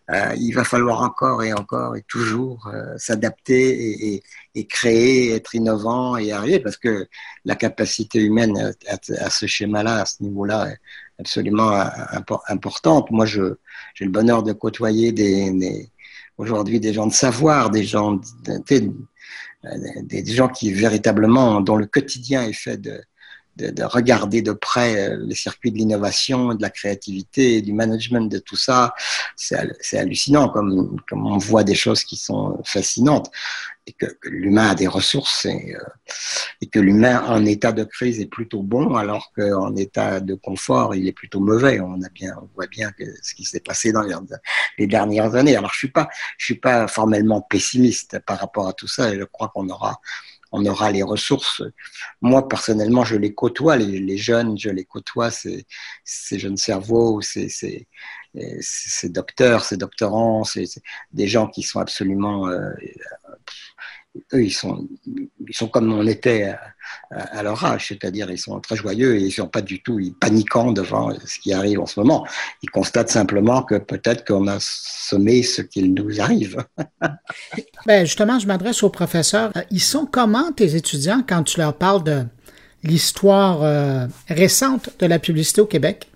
euh, il va falloir encore et encore et toujours euh, s'adapter et, créer, être innovant et arriver, parce que la capacité humaine à, ce schéma-là, à ce niveau-là, est absolument euh, importante. Moi, j'ai le bonheur de côtoyer des aujourd'hui des gens de savoir, des gens, des, gens qui véritablement, dont le quotidien est fait de, de, de, regarder de près euh, les circuits de l'innovation, de la créativité, du management, de tout ça. C'est hallucinant comme, comme on voit des choses qui sont fascinantes et que, l'humain a des ressources et, euh, et que l'humain en état de crise est plutôt bon alors qu'en état de confort il est plutôt mauvais. On a bien, on voit bien ce qui s'est passé dans les, dernières années. Alors je suis suis pas formellement pessimiste par rapport à tout ça et je crois qu'on aura on aura les ressources. Moi, personnellement, je les côtoie, les, jeunes, je les côtoie, ces, ces jeunes cerveaux, ces, ces, ces docteurs, ces doctorants, c'est des gens qui sont absolument euh, eux, ils sont, ils sont comme on était à, à leur âge, c'est-à-dire ils sont très joyeux et ils sont pas du tout ils paniquant devant ce qui arrive en ce moment. Ils constatent simplement que peut-être qu'on a semé ce qu'il nous arrive. (laughs) ben justement, je m'adresse aux professeurs. Ils sont comment tes étudiants quand tu leur parles de l'histoire euh, récente de la publicité au Québec?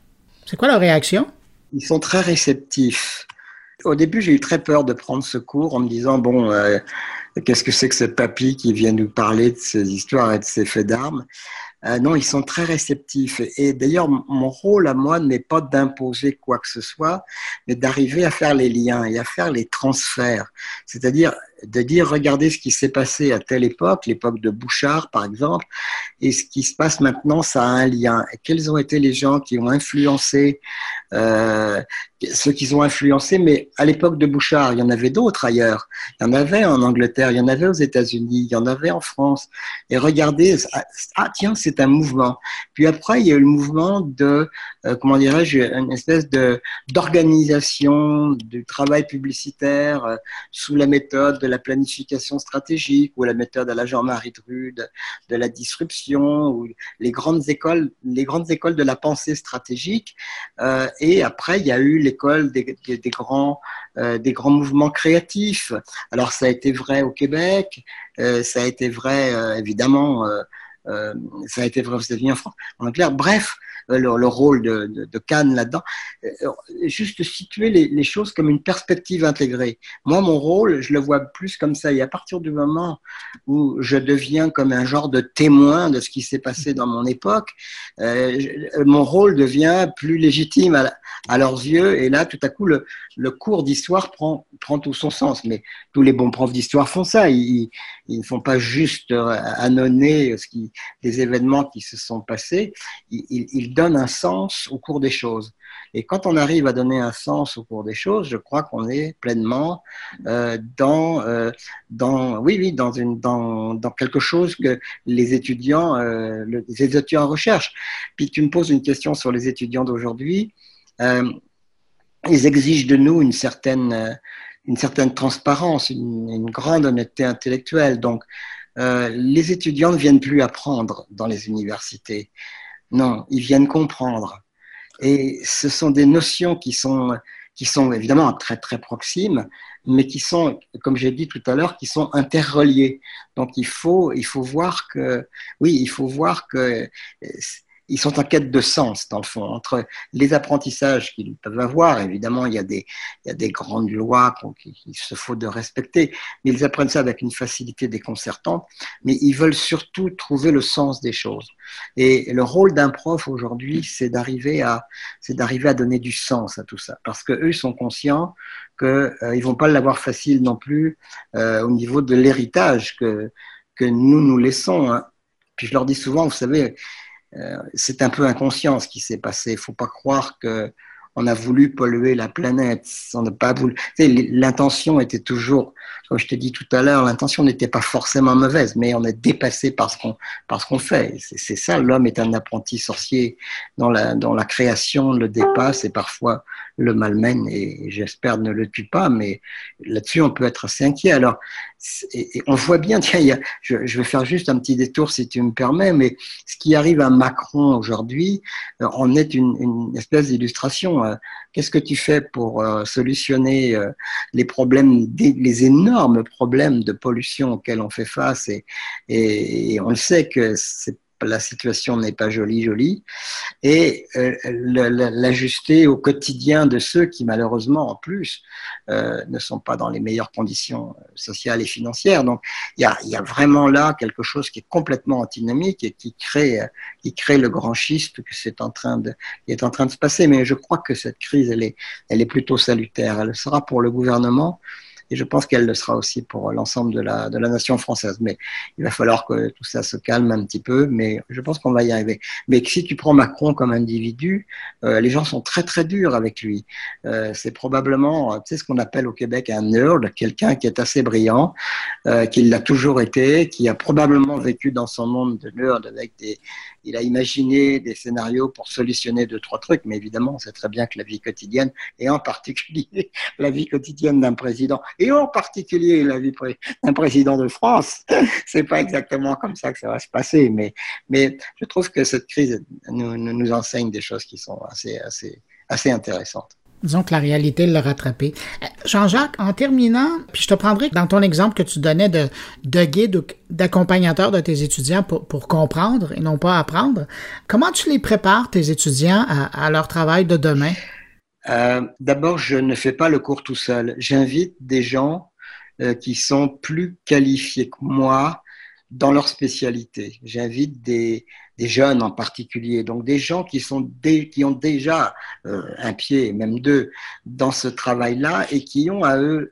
C'est quoi leur réaction? Ils sont très réceptifs. Au début, j'ai eu très peur de prendre ce cours en me disant, bon, euh, qu'est-ce que c'est que ce papy qui vient nous parler de ces histoires et de ces faits d'armes? Euh, Non, ils sont très réceptifs. Et, et d'ailleurs, mon rôle à moi n'est pas d'imposer quoi que ce soit, mais d'arriver à faire les liens et à faire les transferts. C'est-à-dire de dire, regardez ce qui s'est passé à telle époque, l'époque de Bouchard par exemple, et ce qui se passe maintenant, ça a un lien. Et quels ont été les gens qui ont influencé, euh, ceux qui ont influencé, mais à l'époque de Bouchard, il y en avait d'autres ailleurs. Il y en avait en Angleterre, il y en avait aux États-Unis, il y en avait en France. Et regardez, ah tiens, c'est un mouvement. Puis après, il y a eu le mouvement de, euh, comment dirais-je, une espèce d'organisation du travail publicitaire euh, sous la méthode de la planification stratégique ou la méthode à la Jean-Marie Drude de la disruption ou les grandes écoles, les grandes écoles de la pensée stratégique. Euh, et après, il y a eu l'école des, grands, euh, des grands mouvements créatifs. Alors, ça a été vrai au Québec, euh, ça a été vrai, évidemment, ça a été vrai aux États-Unis, en France, en clair. Bref, le, le, rôle de, de, de Cannes là-dedans, juste situer les, les, choses comme une perspective intégrée. Moi, mon rôle, je le vois plus comme ça. Et à partir du moment où je deviens comme un genre de témoin de ce qui s'est passé dans mon époque, euh, mon rôle devient plus légitime à, à, leurs yeux. Et là, tout à coup, le, le cours d'histoire prend, prend tout son sens. Mais tous les bons profs d'histoire font ça. Ils, ils, ne font pas juste annoncer ce qui, les événements qui se sont passés. Ils, ils donne un sens au cours des choses. Et quand on arrive à donner un sens au cours des choses, je crois qu'on est pleinement euh, dans, euh, dans, oui, oui, dans, une, dans, dans quelque chose que les étudiants, euh, les étudiants recherchent. Puis tu me poses une question sur les étudiants d'aujourd'hui. Ils exigent de nous une certaine, une certaine transparence, une, grande honnêteté intellectuelle. Donc, euh, les étudiants ne viennent plus apprendre dans les universités. Non, ils viennent comprendre. Et ce sont des notions qui sont, qui sont évidemment très très proximes, mais qui sont, comme j'ai dit tout à l'heure, qui sont interreliées. Donc il faut, il faut voir que, oui, il faut voir que ils sont en quête de sens, dans le fond, entre les apprentissages qu'ils peuvent avoir. Évidemment, il y a des, il y a des grandes lois qu'il se faut de respecter, mais ils apprennent ça avec une facilité déconcertante, mais ils veulent surtout trouver le sens des choses. Et le rôle d'un prof aujourd'hui, c'est d'arriver à, c'est d'arriver à donner du sens à tout ça, parce que eux sont conscients qu'ils euh, ils vont pas l'avoir facile non plus euh, au niveau de l'héritage que, que nous nous laissons. Hein. Puis je leur dis souvent, vous savez, c'est un peu inconscient ce qui s'est passé. Il faut pas croire que on a voulu polluer la planète. On n'a pas voulu. L'intention était toujours, comme je t'ai dit tout à l'heure, l'intention n'était pas forcément mauvaise, mais on est dépassé par ce qu'on par ce qu'on fait. C'est ça. L'homme est un apprenti sorcier dans la dans la création, le dépasse et parfois le malmène et j'espère ne le tue pas. Mais là-dessus, on peut être assez inquiet. Alors on voit bien, (laughs) tiens, je, vais faire juste un petit détour si tu me permets, mais ce qui arrive à Macron aujourd'hui euh, en est une, espèce d'illustration. Euh, qu'est-ce que tu fais pour euh, solutionner les problèmes, les énormes problèmes de pollution auxquels on fait face et, et on le sait que c'est la situation n'est pas jolie, jolie, et euh, l'ajuster au quotidien de ceux qui, malheureusement, en plus, euh, ne sont pas dans les meilleures conditions euh, sociales et financières. Donc, il y a, vraiment là quelque chose qui est complètement antinomique et qui crée, qui crée le grand schiste que en train de, qui est en train de se passer. Mais je crois que cette crise, elle est, elle est plutôt salutaire. Elle sera pour le gouvernement et je pense qu'elle le sera aussi pour l'ensemble de la, de la nation française. Mais il va falloir que tout ça se calme un petit peu, mais je pense qu'on va y arriver. Mais si tu prends Macron comme individu, euh, les gens sont très très durs avec lui. Euh, c'est probablement, tu sais, ce qu'on appelle au Québec un nerd, quelqu'un qui est assez brillant, euh, qui l'a toujours été, qui a probablement vécu dans son monde de nerd avec des, il a imaginé des scénarios pour solutionner deux, trois trucs, mais évidemment, on sait très bien que la vie quotidienne, et en particulier (laughs) la vie quotidienne d'un président, et en particulier la vie d'un président de France, (laughs) c'est pas exactement comme ça que ça va se passer, mais, je trouve que cette crise nous, nous enseigne des choses qui sont assez, assez, assez intéressantes. Disons que la réalité l'a rattrapé. Euh, Jean-Jacques, en terminant, puis je te prendrai dans ton exemple que tu donnais de, de guide ou d'accompagnateur de tes étudiants pour, pour, comprendre et non pas apprendre, comment tu les prépares, tes étudiants, à, leur travail de demain? Euh, D'abord, je ne fais pas le cours tout seul. J'invite des gens euh, qui sont plus qualifiés que moi dans leur spécialité. J'invite des, des, jeunes en particulier, donc des gens qui, sont qui ont déjà euh, un pied, même deux, dans ce travail-là et qui ont à eux,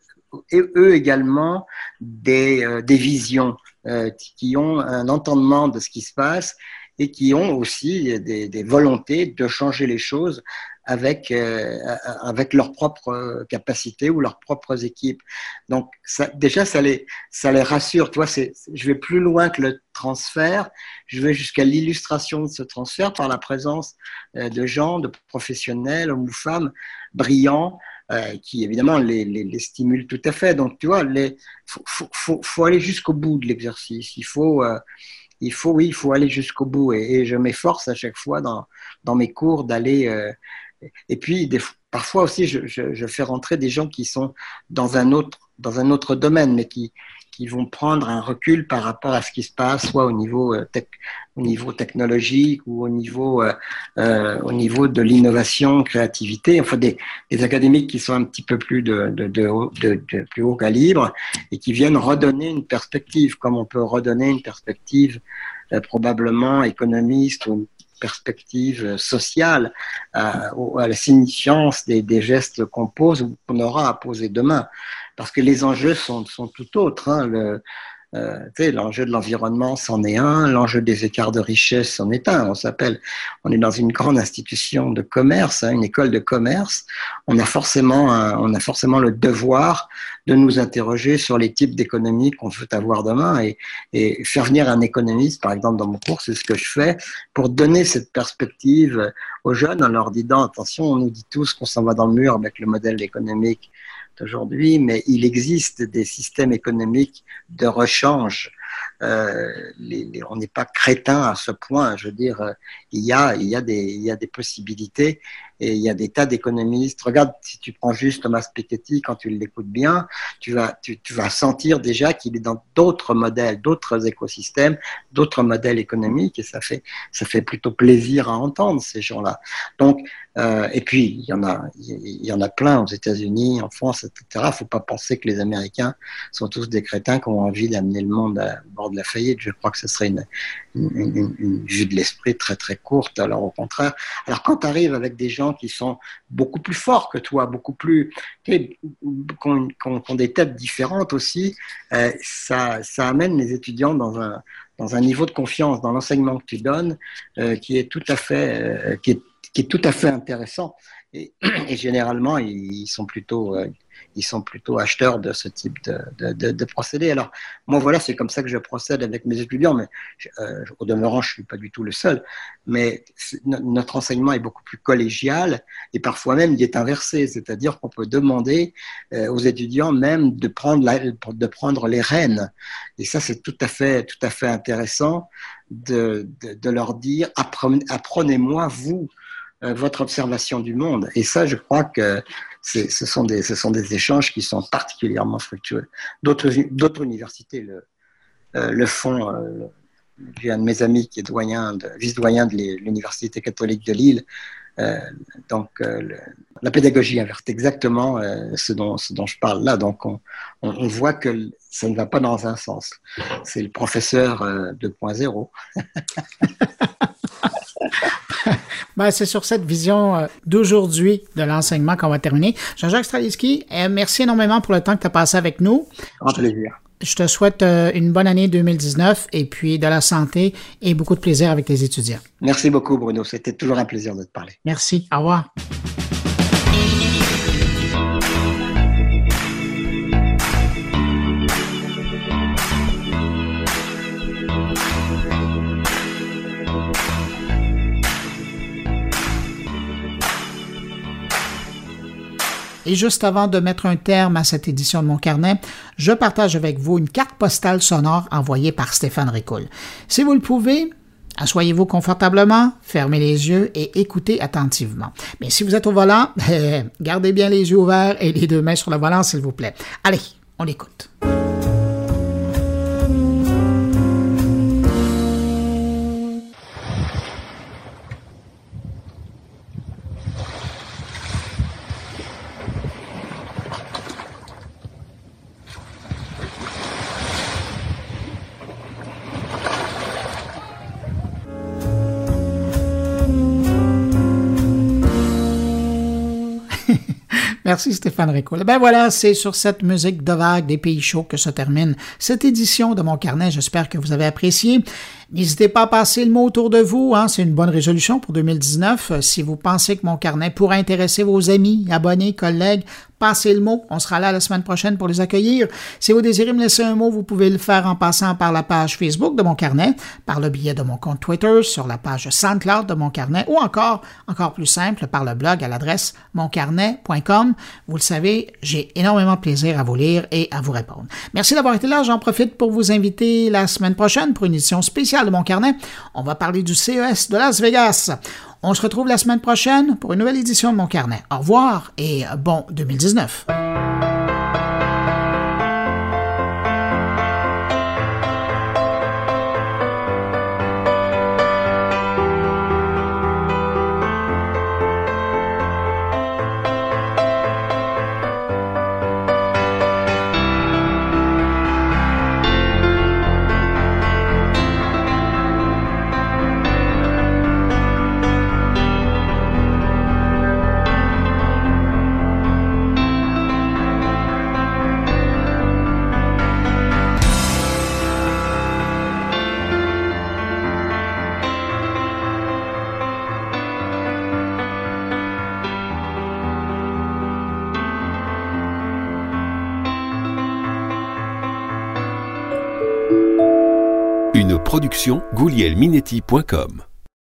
et eux également des, euh, des visions, euh, qui ont un entendement de ce qui se passe et qui ont aussi des, des volontés de changer les choses avec, euh, avec leurs propres capacités ou leurs propres équipes. Donc, ça, déjà, ça les, ça les rassure. Tu vois, c'est, je vais plus loin que le transfert. Je vais jusqu'à l'illustration de ce transfert par la présence euh, de gens, de professionnels, hommes ou femmes, brillants, euh, qui évidemment les, les, les, stimulent tout à fait. Donc, tu vois, il faut, faut, faut, aller jusqu'au bout de l'exercice. Il faut, euh, il faut, oui, il faut aller jusqu'au bout. Et, et je m'efforce à chaque fois dans, dans mes cours d'aller euh, et puis, parfois aussi, je, fais rentrer des gens qui sont dans un autre, dans un autre domaine, mais qui, qui vont prendre un recul par rapport à ce qui se passe, soit au niveau, euh, au niveau technologique ou au niveau, euh, euh, au niveau de l'innovation, créativité, enfin des, des, académiques qui sont un petit peu plus de, de, plus haut calibre et qui viennent redonner une perspective, comme on peut redonner une perspective probablement économiste ou perspective sociale, à, à la signifiance des, des gestes qu'on pose ou qu'on aura à poser demain. Parce que les enjeux sont, sont tout autres. Hein. Le, Euh, l'enjeu de l'environnement, c'en est un. L'enjeu des écarts de richesse, c'en est un. On s'appelle, on est dans une grande institution de commerce, hein, une école de commerce. On a forcément, on a forcément le devoir de nous interroger sur les types d'économies qu'on veut avoir demain et, et, faire venir un économiste, par exemple, dans mon cours, c'est ce que je fais, pour donner cette perspective aux jeunes en leur disant, attention, on nous dit tous qu'on s'en va dans le mur avec le modèle économique d'aujourd'hui, mais il existe des systèmes économiques de rechange. Euh, les, les, on n'est pas crétin à ce point. Je veux dire, il y a, il y a, des, il y a des possibilités et il y a des tas d'économistes. Regarde, si tu prends juste Thomas Piketty, quand tu l'écoutes bien, tu vas, tu, vas sentir déjà qu'il est dans d'autres modèles, d'autres écosystèmes, d'autres modèles économiques, et ça fait, ça fait plutôt plaisir à entendre ces gens-là. Donc, euh, et puis il y en a, il y en a plein aux États-Unis, en France, etc. Faut pas penser que les Américains sont tous des crétins qui ont envie d'amener le monde à bord de la faillite. Je crois que ce serait une, une, une, vue de l'esprit très très courte. Alors au contraire, alors quand tu arrives avec des gens qui sont beaucoup plus forts que toi, beaucoup plus, qui ont, ont, des têtes différentes aussi, euh, ça, amène les étudiants dans un niveau de confiance dans l'enseignement que tu donnes euh, qui est tout à fait euh, qui est tout à fait intéressant. Et, (clears throat) et généralement, ils sont plutôt, euh, ils sont plutôt acheteurs de ce type de, de, de, de procédé. Alors, moi, voilà, c'est comme ça que je procède avec mes étudiants, mais euh, au demeurant, je suis pas du tout le seul. Mais notre enseignement est beaucoup plus collégial et parfois même il est inversé, c'est-à-dire qu'on peut demander euh, aux étudiants même de prendre, la, de prendre les rênes. Et ça, c'est tout à fait, tout à fait intéressant de, de, leur dire apprenez-moi, vous, votre observation du monde. Et ça, je crois que ce sont, des, échanges qui sont particulièrement fructueux. D'autres universités le, euh, font. Euh, J'ai un de mes amis qui est doyen, vice-doyen de l'Université catholique de Lille. Euh, donc, la pédagogie inverse exactement ce, dont, je parle là. Donc, on, on, on, voit que ça ne va pas dans un sens. C'est le professeur 2.0. (laughs) ben, c'est sur cette vision euh, d'aujourd'hui de l'enseignement qu'on va terminer. Jean-Jacques Straliski, euh, merci énormément pour le temps que tu as passé avec nous. En plaisir. Je te souhaite euh, une bonne année 2019 et puis de la santé et beaucoup de plaisir avec tes étudiants. Merci beaucoup, Bruno. C'était toujours un plaisir de te parler. Merci. Au revoir. Et juste avant de mettre un terme à cette édition de mon carnet, je partage avec vous une carte postale sonore envoyée par Stéphane Ricoul. Si vous le pouvez, Assoyez-vous confortablement, fermez les yeux et écoutez attentivement. Mais si vous êtes au volant, (laughs) gardez bien les yeux ouverts et les deux mains sur le volant, s'il vous plaît. Allez, on écoute. Merci Stéphane Ricoul. Ben voilà, c'est sur cette musique de vague des pays chauds que se termine cette édition de mon carnet. J'espère que vous avez apprécié. N'hésitez pas à passer le mot autour de vous. Hein, c'est une bonne résolution pour 2019. Si vous pensez que mon carnet pourrait intéresser vos amis, abonnés, collègues, passez le mot. On sera là la semaine prochaine pour les accueillir. Si vous désirez me laisser un mot, vous pouvez le faire en passant par la page Facebook de mon carnet, par le billet de mon compte Twitter, sur la page SoundCloud de mon carnet ou encore, encore plus simple, par le blog à l'adresse moncarnet.com. Vous le savez, j'ai énormément de plaisir à vous lire et à vous répondre. Merci d'avoir été là. J'en profite pour vous inviter la semaine prochaine pour une édition spéciale de mon carnet. On va parler du CES de Las Vegas. On se retrouve la semaine prochaine pour une nouvelle édition de mon carnet. Au revoir et bon 2019. goulielminetti.com